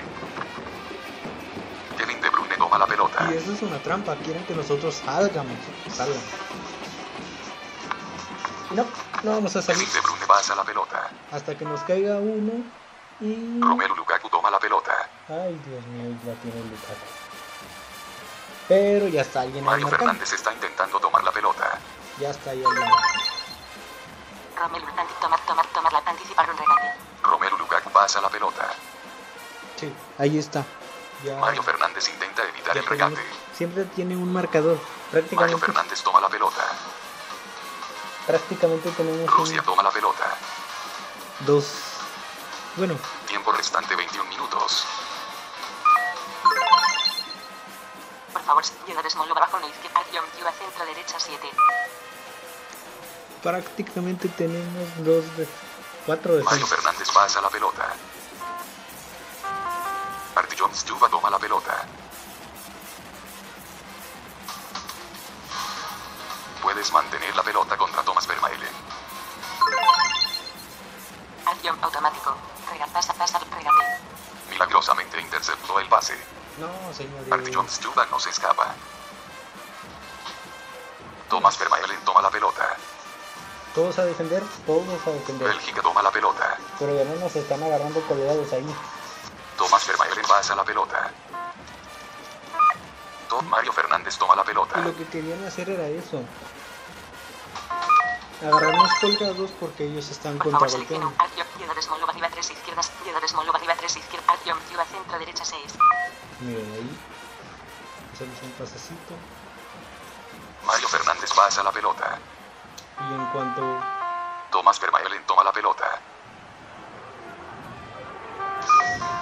E: Kevin De Bruyne toma la pelota.
C: Y eso es una trampa, quieren que nosotros salgamos, salgan. No, no vamos a salir
E: Kevin De Bruyne pasa la pelota.
C: hasta que nos caiga uno y...
E: Romelu Lukaku toma la pelota.
C: Ay, Dios mío, la tiene Lukaku. Pero ya está alguien
E: Mario. Fernández está intentando tomar.
C: Ya está ahí alguien.
D: Romelu anti tomar, tomar, tomar la anticipar un regate.
E: Romelu Lukaku pasa la pelota.
C: Sí, ahí está. Ya,
E: Mario Fernández intenta evitar
C: ya
E: el
C: tenemos-
E: regate.
C: siempre tiene un marcador.
E: Mario
C: Prácticamente,
E: Fernández toma la pelota.
C: prácticamente tenemos
E: Rusia
C: un,
E: toma la pelota.
C: dos. Bueno,
E: Tiempo restante 21 minutos.
D: Por favor, Ciudad Small abajo 1 izquierda. Centro derecha 7.
C: Prácticamente tenemos dos de cuatro
E: Mario
C: defensas.
E: Fernández pasa la pelota. Artie Jones Chuba toma la pelota. Puedes mantener la pelota contra Thomas Vermaelen.
D: Automático. Regate, pasa, pasa, regate.
E: Milagrosamente interceptó el pase.
C: No, señor.
E: Artie Jones Chuba no se escapa. Thomas Vermaelen toma la pelota.
C: Todos a defender, todos a defender.
E: Bélgica toma la pelota.
C: Pero ya no nos están agarrando colgados ahí.
E: Tomás Vermaelen pasa la pelota. Tom Mario Fernández toma la pelota.
C: Y lo que querían hacer era eso. Agarrarnos colgados porque ellos están
D: Por favor, seleccione
C: contragolpeando.
D: un acción. Piedades Moldova arriba 3 izquierdas. Piedades Moldova arriba 3 izquierdas. Acción Ciudad centro derecha 6.
C: Miren ahí. Hacemos un pasecito.
E: Mario Fernández pasa la pelota.
C: Y en cuanto
E: Tomás Vermaelen toma la pelota.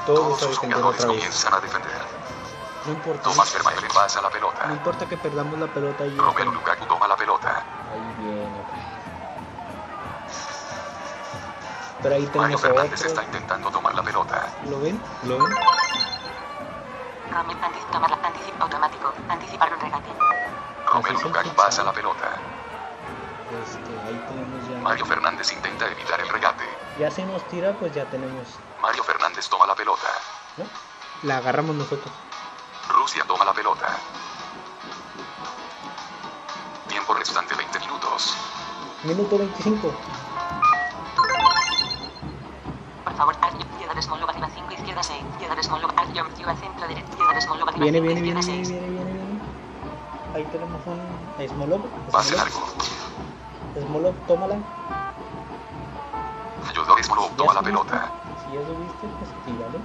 C: todos
E: Todos sus jugadores comienzan a defender.
C: No importa.
E: Tomás Vermaelen pasa la
C: No
E: pelota.
C: importa que perdamos la pelota y
E: Romelu Lukaku toma la pelota.
C: Ahí viene. Pero ahí
E: Mario
C: tenemos a
E: Fernández
C: otro.
E: está intentando tomar la pelota.
C: ¿Lo ven? ¿Lo ven?
D: Tomar la anticipo automático. Anticipar un regate.
E: Romelu Lukaku pasa la pelota.
C: Este, ahí tenemos ya.
E: Mario Fernández intenta evitar el regate.
C: Ya si nos tira, pues ya tenemos.
E: Mario Fernández toma la pelota.
C: ¿no? La agarramos nosotros.
E: Rusia toma la pelota. Tiempo restante 20 minutos.
C: Minuto 25.
D: Por favor, Moldova arriba 5 izquierda 6. Piedades Moldova. Acción Ciudad centro derecha. Piedades Moldova arriba
C: Viene,
D: 5
C: viene, viene,
D: izquierda
C: viene,
D: 6.
C: viene, viene. Ahí tenemos un Smolov.
E: Pase largo.
C: Smolov, tómala.
E: Ayudó Smolov toma la pelota.
C: Si ya subiste, pues tírale.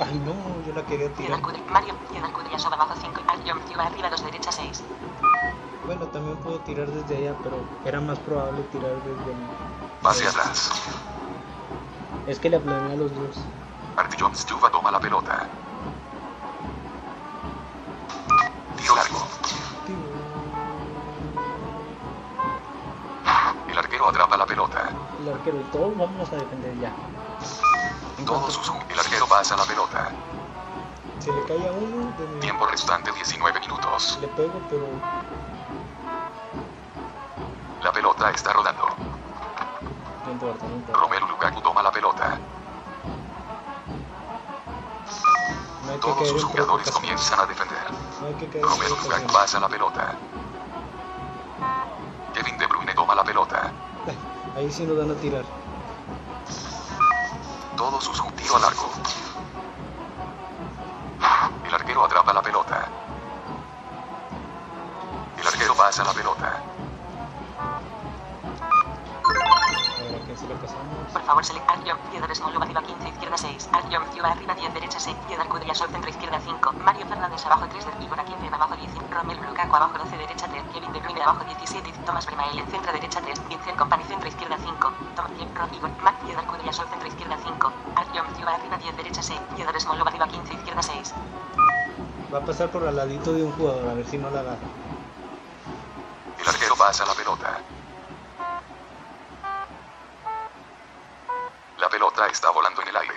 C: Ay, no, yo la quería tirar.
D: Mario. Cudrillaso abajo 5. Acción Ciudad arriba 2 derecha 6.
C: Bueno, también puedo tirar desde allá, pero era más probable tirar desde el...
E: Pase atrás.
C: Es que le planeé a los dos.
E: Artyom Stuva toma la pelota. Tiro largo. El arquero atrapa la pelota.
C: El arquero y todos vamos a defender ya. En
E: Todos sus... El arquero pasa la pelota.
C: se le cae a uno, de
E: Tiempo restante 19 minutos.
C: le pego, pero
E: La pelota está rodando.
C: no importa, no importa.
E: Romelu Lukaku toma la pelota.
C: No
E: Todos sus jugadores comienzan a defender.
C: No
E: Romelu Lukaku pasa la pelota.
C: Ahí sí nos van a tirar.
E: Todos sus tiro a largo. El arquero atrapa la pelota. El arquero pasa la pelota.
D: Por favor, select Acción. Piedades Moldova arriba 15 izquierda 6. Acción Ciudad arriba 10 derecha 6. Piedal Cudrillaso centro izquierda 5. Mario Fernández abajo 3 de Víbora 15 abajo 10. Romelu Lukaku abajo 12 derecha 3. Kevin De Bruyne abajo 17. Tomás Vermaelen centro derecha 3. 10 derecha 6. Piedades Moldova arriba 15 izquierda 6.
C: Va a pasar por al ladito de un jugador, a ver si no la agarra.
E: El arquero pasa la pelota. La pelota está volando en el aire.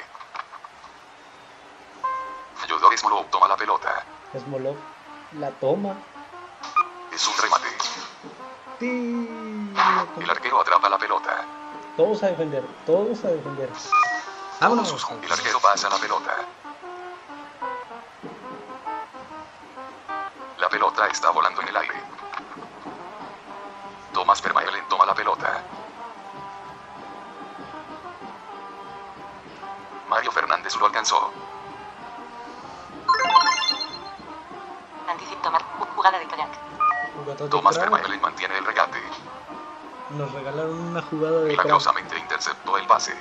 E: Ayudó Smolov toma la pelota.
C: Smolov la toma.
E: Es un remate.
C: ¡Ti!
E: El arquero atrapa la pelota.
C: Todos a defender, todos a defender.
E: Sus- El arquero pasa la pelota. La pelota está volando en el aire. Tomás Vermaelen toma la pelota. Mario Fernández lo alcanzó.
D: Anticip tomar. Ju- Jugada de
C: de
E: Tomás
C: crack.
E: Vermaelen mantiene el regate.
C: Nos regalaron una jugada de crack.
E: Milagrosamente interceptó el pase.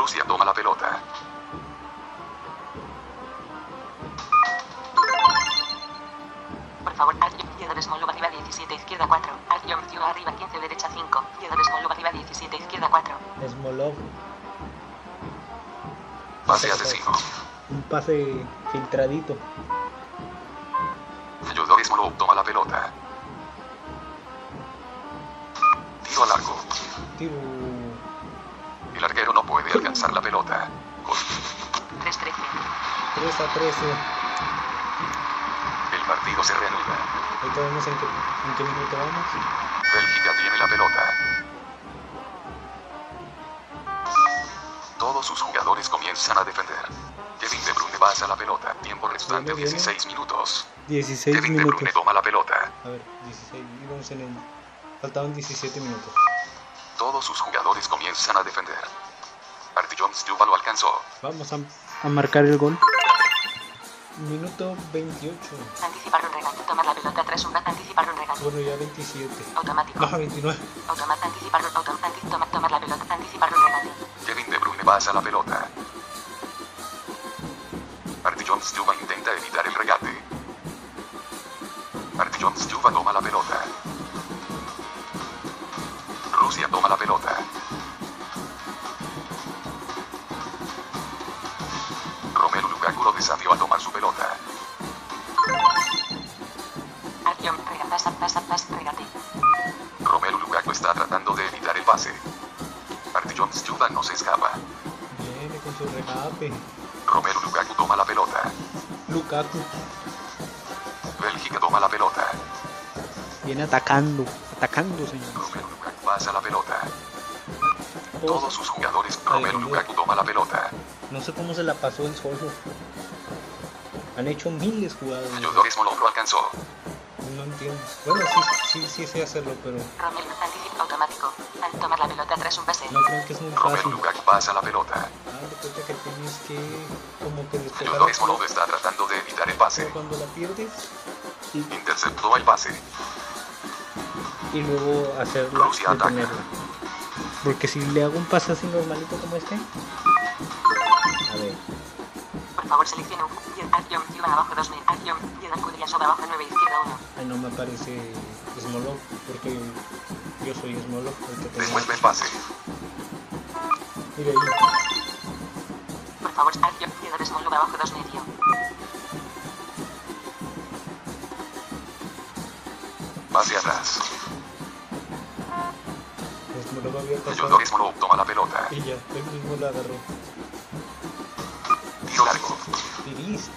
E: Rusia toma la pelota.
D: Por favor, Piedades Moldova arriba 17 izquierda 4. Acción Ciudad arriba 15 derecha 5. Piedades Moldova arriba 17 izquierda 4.
C: Smolov,
E: Pase asesino.
C: un pase filtradito.
E: Ayudó Smolov toma la pelota. Tiro a largo.
C: Tiro.
E: El arquero no puede alcanzar la pelota. Gol.
D: 3-13.
C: 3 a 13.
E: El partido se reanuda.
C: Ahorita vemos en qué, en qué minuto vamos.
E: Bélgica tiene la pelota. Todos sus jugadores comienzan a defender. Kevin De Bruyne pasa la pelota. Tiempo restante
C: Viene, viene.
E: 16 minutos.
C: 16
E: Kevin De Bruyne
C: minutos.
E: toma la pelota.
C: A ver, 16. Íbamos en el. Faltaban 17 minutos.
E: Todos sus jugadores comienzan a defender. Artillón Stuba lo alcanzó.
C: Vamos a, a marcar el gol. Minuto 28.
D: Anticipar un regate. Tomar la pelota tras un Anticipar un regate.
C: Bueno, ya 27.
D: Automático.
C: No, 29.
D: Automático. Anticipar un autom anti toma- tomar la pelota. Anticipar un regate.
E: Kevin De Bruyne pasa la pelota. Artillón Stuba intenta evitar el regate. Artillón Stuba toma la pelota. Rusia toma la pelota. Romelu Lukaku lo desafió a tomar su pelota.
D: Acción. Rega. Pasa. Pasa. Pasa. Regate.
E: Romelu Lukaku está tratando de evitar el pase. Artillón Stuba no se escapa.
C: Viene con su regate.
E: Romelu Lukaku toma la pelota.
C: Lukaku
E: Bélgica toma la pelota.
C: viene atacando. Atacando, señor.
E: Romelu pasa la pelota.
C: Todos-
E: Todos sus jugadores. Romelu
C: Ay,
E: Lukaku toma la pelota.
C: No sé cómo se la pasó él solo. Han hecho miles jugadas.
E: Ayudores Molov lo alcanzó.
C: No entiendo. Bueno, sí, sí, sí sé hacerlo, pero
D: Romelu. Anticipa automático. An tomar la pelota tras un pase.
C: no creo que es muy.
E: Lukaku pasa la pelota.
C: Ah, de cuenta que tienes que como que despejar la
E: Ayudores Molov está tratando de evitar el
C: pero
E: pase.
C: cuando la pierdes y,
E: Interceptó el pase.
C: Y luego hacerla, detenerla. Porque si le hago un pase así normalito como este, a ver,
D: Por favor, seleccione un. Acción. Abajo 2 mil. Acción. Diez Alcudia sobre abajo 9 izquierda 1.
C: ahí no me aparece Smolov porque yo soy Smolov el que tengo.
E: Devuelve el pase.
C: Mira ahí,
D: Por favor, acción. Small abajo 2
E: toma la pelota.
C: y ya, él mismo la agarró.
E: Tiro largo.
C: Tiris,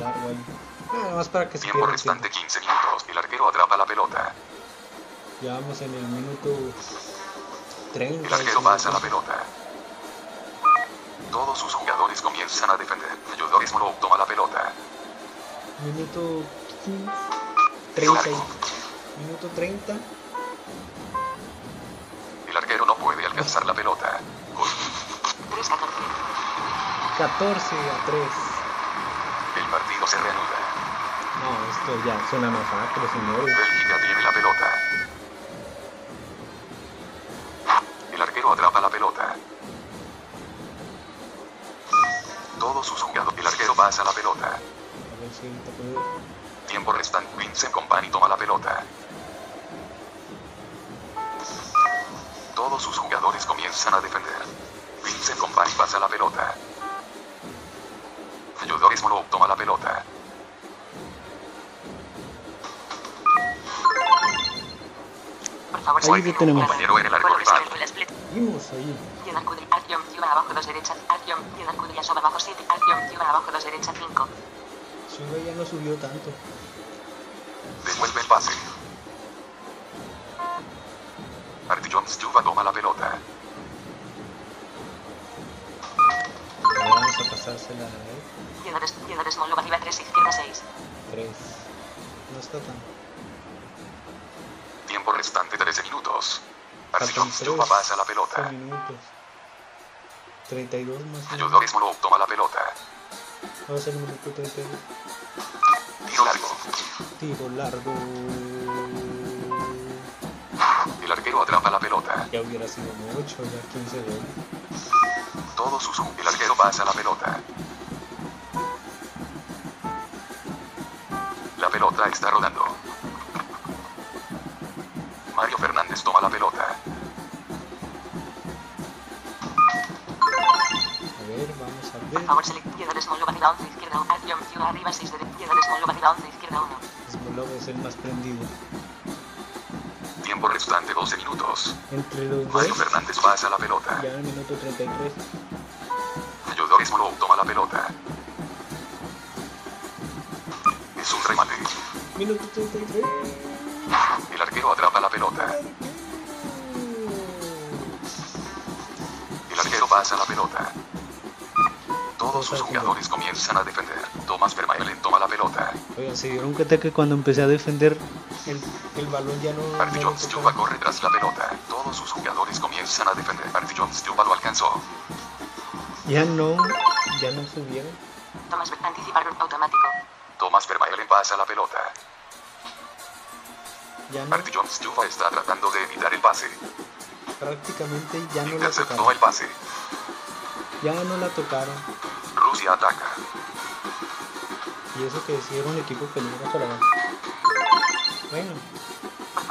C: largo ahí. Nada más para que se
E: Tiempo restante
C: tiempo.
E: 15 minutos. El arquero atrapa la pelota.
C: Ya vamos en el minuto 30.
E: El arquero pasa la pelota. Todos sus jugadores comienzan a defender. Ayudores Molov toma la pelota.
C: Minuto 15,
E: Tiro
C: 30.
E: largo.
C: Minuto 30.
E: Alcanzar la pelota. Gol.
D: 3 14.
C: 14 a 3.
E: El partido se reanuda.
C: No, esto ya es una masacre, señores.
E: Bélgica tiene la pelota. El arquero atrapa la pelota. Todos sus jugadores. El arquero pasa la pelota.
C: A ver si.
E: Tiempo restante. Vincent Company toma la pelota. Todos sus jugadores comienzan a defender. Vincent Company pasa la pelota. Ayudores Molov toma la pelota.
D: Por favor,
C: Ahí detenemos.
D: un
E: Compañero en el arco.
C: Vimos ahí.
D: Acción. Ciudad abajo 2 derecha. Acción. Diez Alcudia sobre abajo 7. Acción. Ciudad abajo 2 derecha 5.
C: Sube ya no subió tanto.
E: Devuelve el pase. Artillón Stuba toma la pelota.
C: Ahora vamos a pasársela a él.
D: Diez Diez Small arriba 3 izquierda 6.
C: 3. No está tan.
E: Tiempo restante 13 minutos. Artillón
C: Faltan
E: Stuba
C: 3
E: pasa la pelota.
C: minutos. 32 más.
E: Ayudores Molov toma la pelota.
C: Vamos al minuto 32.
E: Tiro largo.
C: Tiro largo.
E: El arquero atrapa la pelota.
C: Ya hubiera sido mucho, ya 15 goles.
E: Todos sus El arquero pasa la pelota. La pelota está rodando. Mario Fernández toma la pelota.
C: A ver, vamos a
D: Por
C: ver.
D: favor, seleccione Diez Small arriba 11 izquierda 1. Acción. Ciudad arriba 6 derecha. Diez Small arriba 11 izquierda 1.
C: Smolov es el más prendido.
E: Tiempo restante 12 minutos.
C: Entre los dos,
E: Mario Fernández pasa la pelota.
C: ya en el minuto 33.
E: Ayudores Molov toma la pelota. Es un remate.
C: Minuto 33.
E: El arquero atrapa la pelota. El arquero pasa la pelota. Todos sus jugadores comienzan a defender. Tomás Vermaelen toma la pelota.
C: Oigan, se dieron cuenta que cuando empecé a defender el, el balón ya no.
E: Artie
C: no lo
E: Jones
C: tocaba?
E: Juba corre tras la pelota. Todos sus jugadores comienzan a defender. Artie Jones Juba lo alcanzó.
C: Ya no, ya no subieron.
D: Tomás Ver- anticipar automático.
E: Tomás Vermaelen pasa la pelota.
C: Ya no,
E: Artie Jones Juba está tratando de evitar el pase.
C: prácticamente ya no la tocaron.
E: el pase.
C: Ya no la tocaron.
E: Rusia ataca.
C: Y eso que un equipo peligroso, la verdad. Bueno,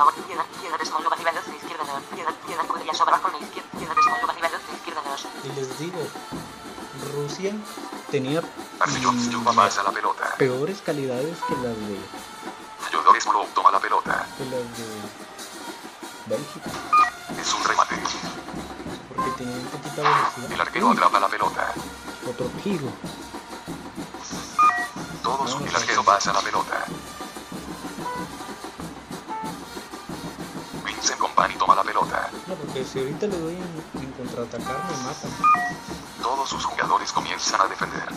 D: favor, piedra, piedra Smolova arriba 12, izquierda 2. Piedra, piedra Kudryashov sobre abajo, no, izquierda. Piedra Smolova arriba 12, izquierda 2.
C: y les digo, Rusia tenía mm,
E: pasa la pelota.
C: peores calidades que las de,
E: Yodor toma la pelota.
C: que las de Bélgica,
E: Es un remate.
C: porque tenían poquita velocidad.
E: El arquero atrapa la pelota.
C: otro gigo.
E: Todos el arquero pasa la pelota.
C: Porque si ahorita le doy en, en contraatacar me matan.
E: Todos sus jugadores comienzan a defender.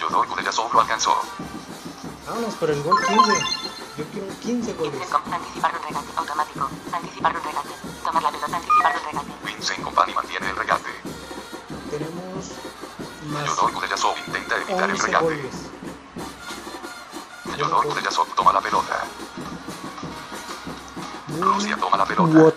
E: Yodor Kudryashov lo alcanzó.
C: Vámonos por el gol 15. Yo quiero 15 goles.
D: Anticipar un regate automático. Anticipar un regate. Tomar la pelota, anticipar un regate.
E: Vincent Company mantiene el regate.
C: Tenemos más
E: Yodor Kudryashov intenta evitar el
C: 11
E: regate.
C: goles.
E: Yodor Kudryashov toma la pelota. Rusia toma la pelota.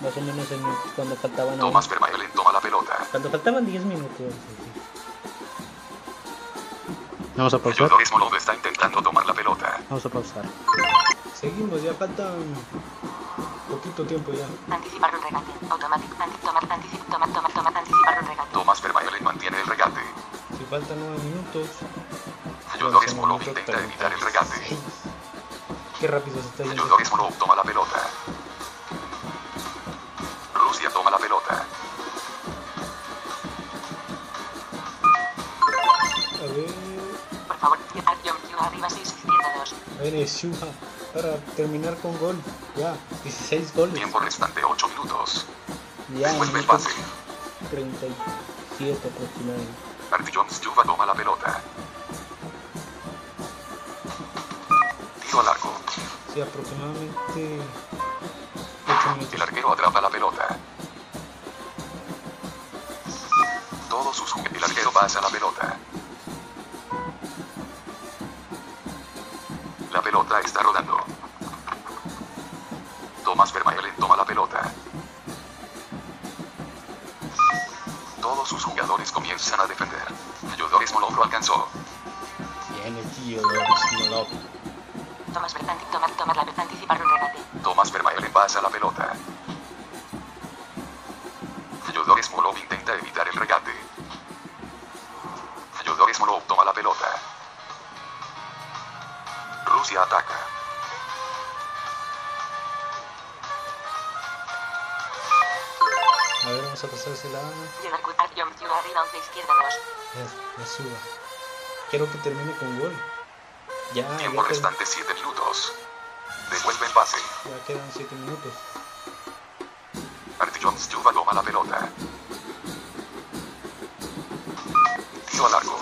C: Más o menos en cuando faltaban.
E: Thomas Vermaelen toma la pelota.
C: Cuando faltaban 10 minutos. Vamos a pausar.
E: Smolov está intentando tomar la pelota.
C: Vamos a pausar. Seguimos, ya faltan poquito tiempo ya.
D: Anticipar un regate. Automático. Anti tomar, anticip, tomar, tomar, tomar, anticipar un regate.
E: Thomas Vermaelen mantiene el regate.
C: Si faltan 9 minutos. Son
E: Smolov intenta evitar el regate.
C: 36. Qué rápido se está yendo.
E: Yodor Smolov toma la pelota.
D: 2.
C: a ver, es Shuha para terminar con gol. Ya, 16 goles.
E: Tiempo restante 8 minutos.
C: Ya,
E: Devuelve el
C: minuto
E: pase.
C: 37 aproximadamente.
E: Artie Jones Juba toma la pelota. Tiro al arco.
C: Sí, aproximadamente 8 minutos.
E: El arquero atrapa la pelota. Todos sus jugadores. El arquero pasa la pelota.
C: Quiero que termine con gol. Ya, ya,
E: Tiempo
C: ter-
E: restante 7 minutos. Devuelve el pase.
C: ya quedan 7 minutos.
E: Artie Jones toma la pelota. Tiro al arco.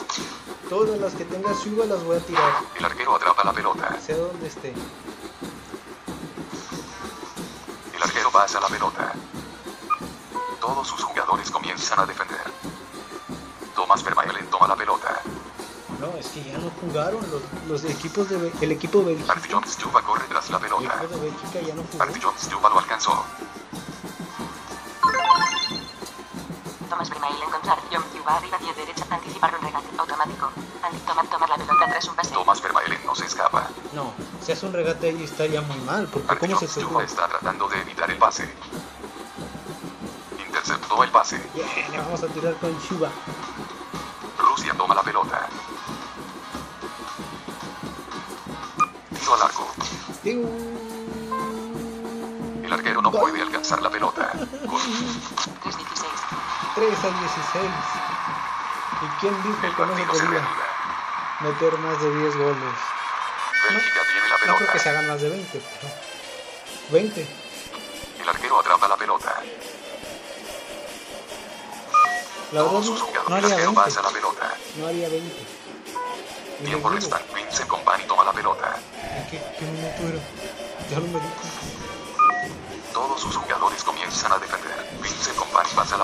C: Todas las que tenga suba las voy a tirar.
E: El arquero atrapa la pelota.
C: Sea donde esté.
E: El arquero pasa la pelota. Todos sus jugadores comienzan a defender.
C: Jugaron los, los equipos de el equipo de Bélgica.
E: Artie Jones Juba corre tras la
C: El
E: pelota.
C: equipo de Bélgica ya no jugó.
E: Artie Jones Juba lo alcanzó.
D: Tomás Vermaelen encontrar. Jump, Ciudad arriba 10 derecha. Anticipar un regate. Automático. Anti tomar, tomar la pelota tras un pase.
E: Tomás Vermaelen no se escapa.
C: No, si hace un regate ahí estaría muy mal, porque ¿cómo se segura?
E: está tratando de evitar el pase. Interceptó el pase.
C: Bien, le vamos a tirar con Shuba.
D: 16.
C: ¿Y quién dijo
E: El
C: que no se podía meter más de 10 goles?
E: La
C: No creo que se hagan más de 20, pero... 20.
E: El arquero atrapa la pelota.
C: La verdad no, no haría
E: arquero
C: 20.
E: pasa la pelota.
C: No haría 20. Y
E: Tiempo restante. Vincent Company toma la pelota.
C: ¿en ¿Qué, ¿Qué minuto era? Ya lo medí.
E: Todos sus jugadores comienzan a defender. Vincent Company pasa la pelota.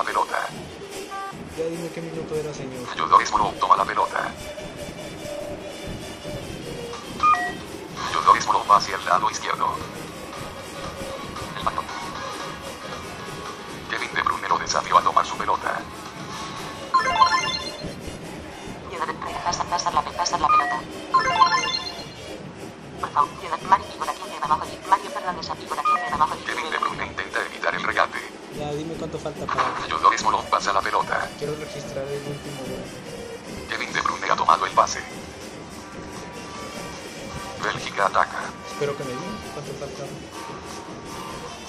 C: Qué minuto era, señor.
E: Yodores Morov toma la pelota. Yodores Morov va hacia el lado izquierdo. El balón. Kevin De Bruyne lo desafió a tomar su pelota.
D: Pasar, pasar la, pasar la pelota. Por favor. Mario Figura 15 abajo 10. Mario Fernández a Figura 15 abajo
E: Kevin De
D: 19.
E: Bruyne intenta evitar el regate.
C: Ya dime cuánto falta para...
E: Yodores Morov pasa la pelota.
C: Quiero registrar el último gol.
E: Kevin De Bruyne ha tomado el pase. Bélgica ataca.
C: Espero que me digan cuánto falta.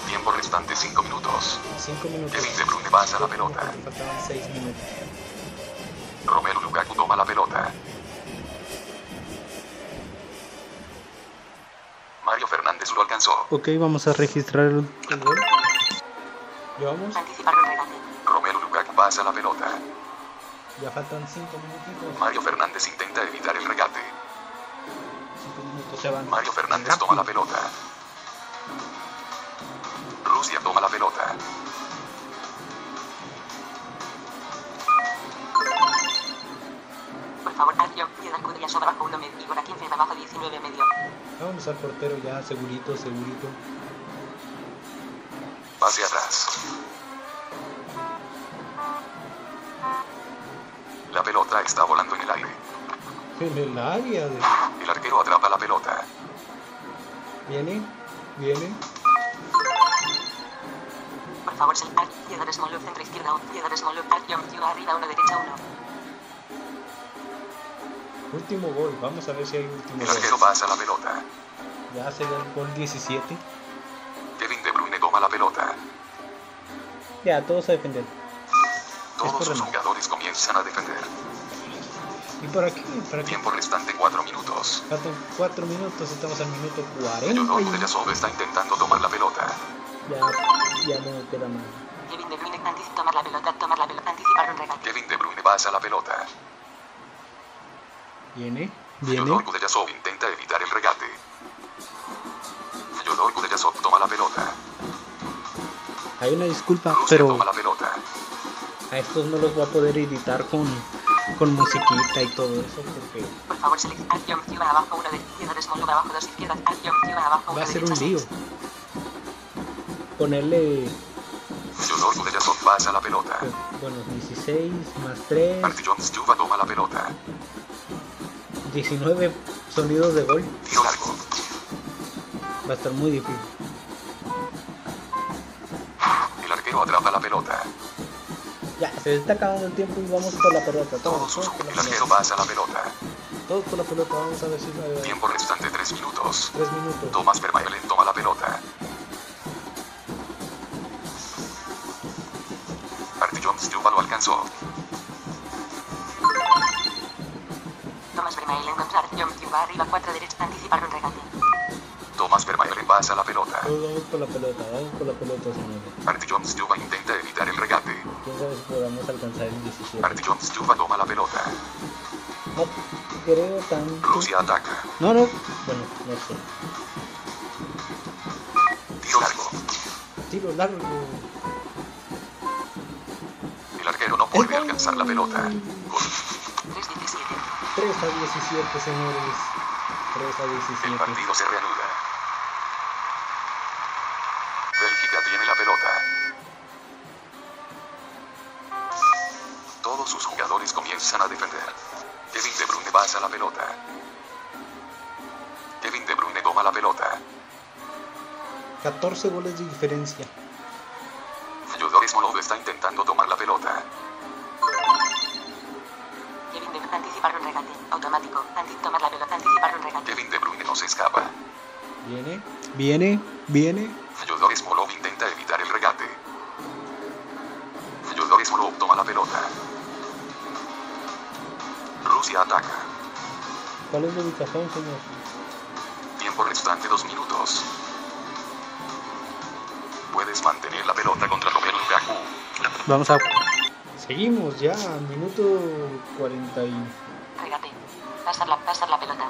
E: Tiempo restante 5 minutos.
C: 5 minutos.
E: Kevin De Bruyne pasa la pelota.
C: Faltaban 6 minutos.
E: Romelu Lukaku toma la pelota. Mario Fernández lo alcanzó.
C: Ok, vamos a registrar el último gol. Llevamos,
D: Anticipar
E: pasa la pelota.
C: ya faltan 5 minutitos.
E: Mario Fernández intenta evitar el regate.
C: 5 minutos se van.
E: Mario Fernández toma la pelota. Rusia toma la pelota.
D: Por favor. Q, ya sobre abajo 1 medio. Figura 15 abajo 19 medio.
C: Vamos al portero ya, segurito, segurito.
E: Pase atrás. Pelota está volando en el aire.
C: En el área de...
E: El arquero atrapa la pelota.
C: Viene, viene.
D: Por favor, llegar. Small left, centro izquierda 1. Llegar. Small left, Alt, Jump, Ciudad arriba 1 derecha 1.
C: Último gol, vamos a ver si hay último
E: El
C: gol.
E: arquero pasa la pelota.
C: Ya sería el gol 17.
E: Kevin De Bruyne toma la pelota.
C: Ya, todos a defender.
E: Todos sus
C: correcto.
E: jugadores comienzan a defender.
C: ¿Y por aquí? ¿Por aquí?
E: Tiempo restante 4 minutos.
C: Faltan 4 minutos, estamos al minuto 40
E: Yodor
C: y
E: Kudryashov está intentando tomar la pelota.
C: ya, ya no queda más.
D: Kevin De Bruyne, anticipar tomar la pelota, tomar la pelota, anticipar un regate.
E: Kevin De Bruyne pasa la pelota.
C: Viene, viene.
E: Yodor Kudryashov intenta evitar el regate. Yodor Kudryashov toma la pelota.
C: Hay una disculpa,
E: Rusia
C: pero
E: toma la pelota.
C: a estos no los voy a poder editar con, con musiquita y todo eso porque
D: Por favor, Jump, Ciudad abajo 1 de izquierda. Left abajo 2 izquierda. Alt, Jump, Ciudad abajo 1
C: va a ser un lío.
D: 6.
C: Ponerle,
E: pasa la pelota.
C: pues, bueno, 16 más 3,
E: Artie Jones Juba toma la pelota.
C: 19 sonidos de gol.
E: Tiro largo.
C: Va a estar muy difícil.
E: El arquero atrapa la pelota.
C: Ya, se está acabando el tiempo y vamos por la pelota. Todos, por la pelota.
E: pasa la pelota.
C: Todos por la pelota. Vamos a ver si la
E: Tiempo restante 3 minutos.
C: 3 minutos.
E: Tomás Vermaelen toma la pelota. Jones lo alcanzó.
D: Tomás Vermaelen encontrar. John va arriba 4 derecha. Anticipar un regate.
E: Tomás Vermaelen pasa la pelota.
C: Vamos por la pelota, vamos por la pelota, señores.
E: Artie Jones Juba intenta evitar el regate.
C: Quién sabe si podamos alcanzar el 17.
E: Artie Jones toma la pelota.
C: No creo tanto.
E: Rusia ataca.
C: No, no. Bueno, no sé.
E: Tiro largo.
C: Tiro largo.
E: El arquero no a alcanzar la pelota. Gol.
D: 3 17.
C: 3 a 17, señores. 3 a
E: El
C: 17.
E: partido se reanuda. Tiene la pelota. Todos sus jugadores comienzan a defender. Kevin De Bruyne pasa la pelota. Kevin De Bruyne toma la pelota.
C: 14 goles de diferencia.
E: Fyodor Smolov está intentando tomar la pelota.
D: Kevin de anticipar un regate. Automático. Anti tomar la pelota. Anticipar un regate.
E: Kevin De Bruyne no se escapa.
C: Viene, viene, viene.
E: Rusia ataca.
C: ¿Cuál es la ubicación, señor?
E: Tiempo restante dos minutos. Puedes mantener la pelota contra Romelu Lukaku.
C: Vamos a. Seguimos ya, minuto 40 y
D: Regate. Pasar la, pasar la pelota.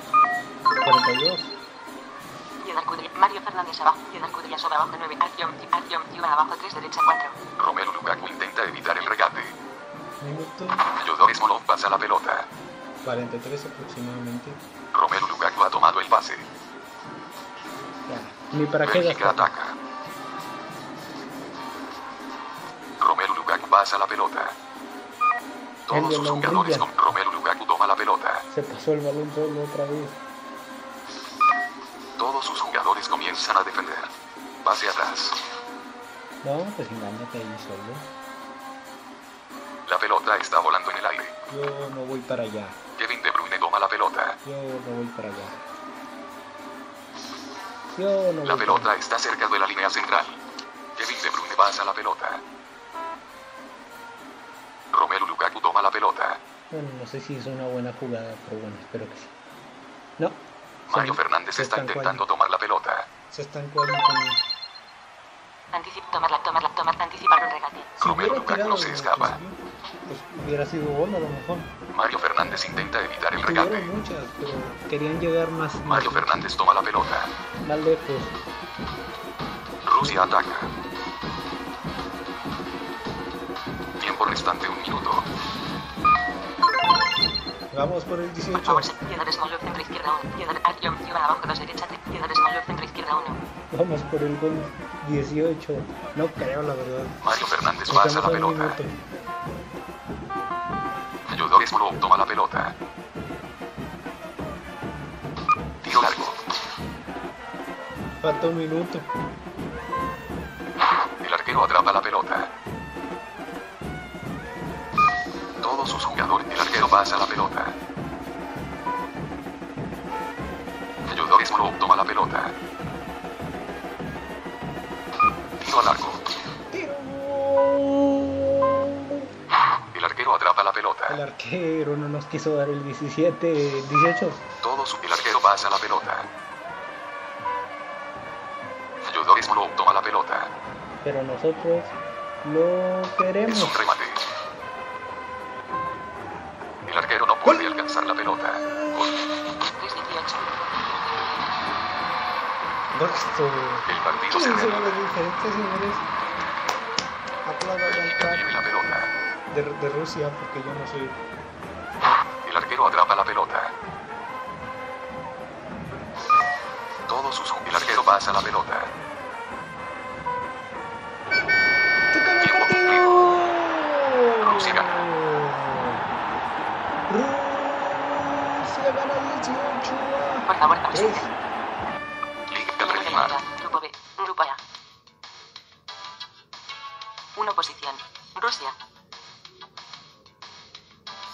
C: 42.
D: Yedar Kudri. Mario Fernández abajo. Kudri sobre abajo 9. Artyom. Artyom. Yuba abajo 3 derecha 4.
E: Romelu Lukaku intenta evitar el regate.
C: Minuto
E: Fyodor Smolov pasa la pelota.
C: 43 aproximadamente.
E: Romelu Lukaku ha tomado el pase.
C: Ya, ni para qué gastar.
E: ataca. Romelu Lukaku pasa la pelota.
C: El
E: Todos sus jugadores con Romelu Lukaku toma la pelota.
C: Se pasó el balón solo otra vez.
E: Todos sus jugadores comienzan a defender. Pase atrás.
C: No, pues engáñate ahí solo.
E: La pelota está volando en el aire.
C: Yo no voy para allá. Yo no voy para allá. Yo no
E: La
C: voy
E: pelota está cerca de la línea central. Kevin De Bruyne pasa la pelota. Romelu Lukaku toma la pelota.
C: Bueno, no sé si es una buena jugada, pero bueno, espero que sí. No.
E: Mario
C: se-
E: Fernández
C: se
E: está intentando tomar la pelota.
C: Se ahí con...
D: Anticip tomar la, tomar la, tomar, anticipar un regate.
C: Si
E: Romelu
C: hubiera
E: Lukaku no se escapa.
C: Pues hubiera sido gol a lo mejor.
E: Mario Fernández intenta evitar el regate.
C: Tuvieron muchas, pero querían llegar más, más,
E: Mario Fernández toma la pelota.
C: más lejos.
E: Rusia ataca. Tiempo restante un minuto.
C: Vamos por el
D: Por
C: 18.
D: favor, se- Yedar Smolov centro izquierda 1. Yedar Artyom. Yuba abajo 2 derecha 3. Yedar Smolov centro izquierda 1.
C: Vamos por el gol 18. No creo, la verdad.
E: Mario Fernández pasa la
C: a
E: pelota.
C: minuto.
E: Fyodor
C: Falta un minuto.
E: El arquero atrapa la pelota. Todos sus jugadores. El arquero pasa la pelota. Fyodor Smolov toma la pelota. Tiro a largo. El arquero atrapa la pelota.
C: El arquero no nos quiso dar el 17, 18.
E: Todos, el arquero pasa la pelota.
C: Pero nosotros lo
E: Es
C: queremos.
E: un remate. El arquero no puede alcanzar la pelota. Gol.
D: 3 18.
C: Esto.
E: El partido se
C: 15
E: reanuda.
C: goles de diferencia, señores.
E: La pelota.
C: de, de Rusia, porque yo no soy.
E: El arquero atrapa la pelota. Todos sus el arquero pasa la pelota. Rusia gana.
C: Rusia gana 18
D: Por favor,
C: a
D: abstener.
C: 3.
E: Liga
D: Número de
E: preliminar.
D: meta. Grupo B. Grupo A. 1 posición. Rusia.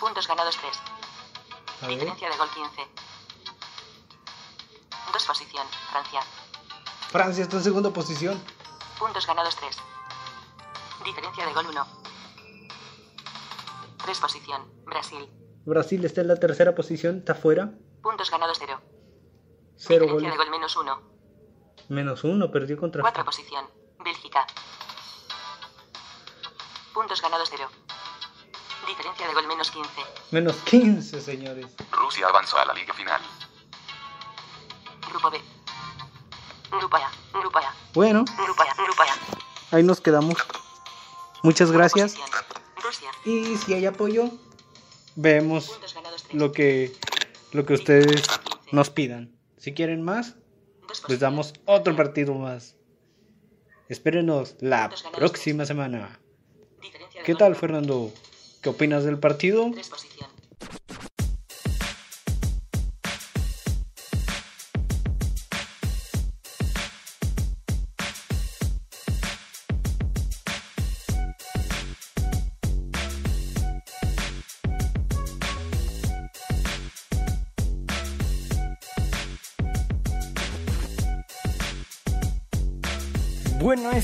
D: Puntos ganados 3.
C: A ver,
D: Diferencia de gol 15. 2 posición. Francia.
C: Francia está en segunda posición.
D: Puntos ganados 3. Diferencia de gol 1. 3 posición. Brasil.
C: Brasil está en la tercera posición, está fuera.
D: Puntos ganados 0.
C: Cero
D: Diferencia
C: goles.
D: de gol menos 1.
C: Menos uno, perdió contra.
D: 4 posición. Bélgica. Puntos ganados 0. Diferencia de gol menos 15.
C: Menos 15, señores.
E: Rusia avanzó a la liga final.
D: Grupo B. Grupo A. Grupo A.
C: Bueno,
D: Grupo A. Grupo A.
C: ahí nos quedamos. Muchas gracias.
D: Posición. Rusia.
C: Y si hay apoyo, vemos
D: Puntos ganados 3.
C: lo que, lo que ustedes nos pidan. Si quieren más, les damos otro partido más. Espérenos la próxima semana. ¿Qué tal, Fernando? ¿Qué opinas del partido?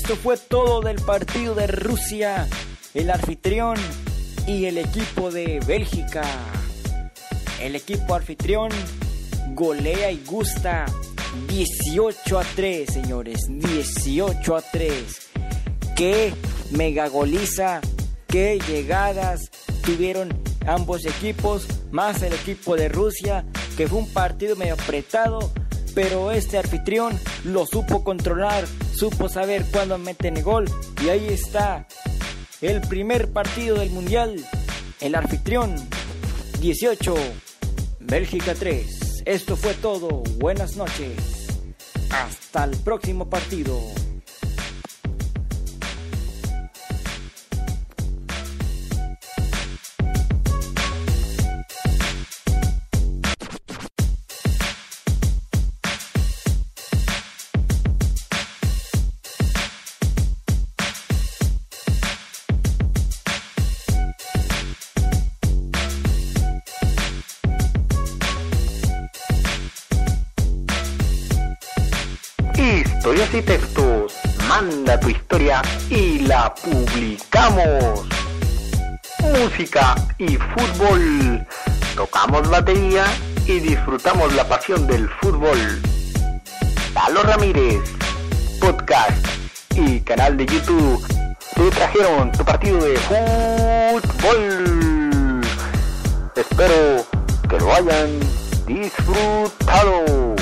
B: Esto fue todo del partido de Rusia, el anfitrión y el equipo de Bélgica. El equipo anfitrión golea y gusta 18 a 3, señores. 18 a 3. Qué megagoliza, qué llegadas tuvieron ambos equipos, más el equipo de Rusia, que fue un partido medio apretado, pero este anfitrión lo supo controlar, supo saber cuándo meten el gol, y ahí está el primer partido del Mundial, el anfitrión 18, Bélgica 3. Esto fue todo, buenas noches, hasta el próximo partido.
A: Publicamos. Música y fútbol. Tocamos batería y disfrutamos la pasión del fútbol. Lalo Ramírez, podcast y canal de YouTube te trajeron tu partido de fútbol. Espero que lo hayan disfrutado.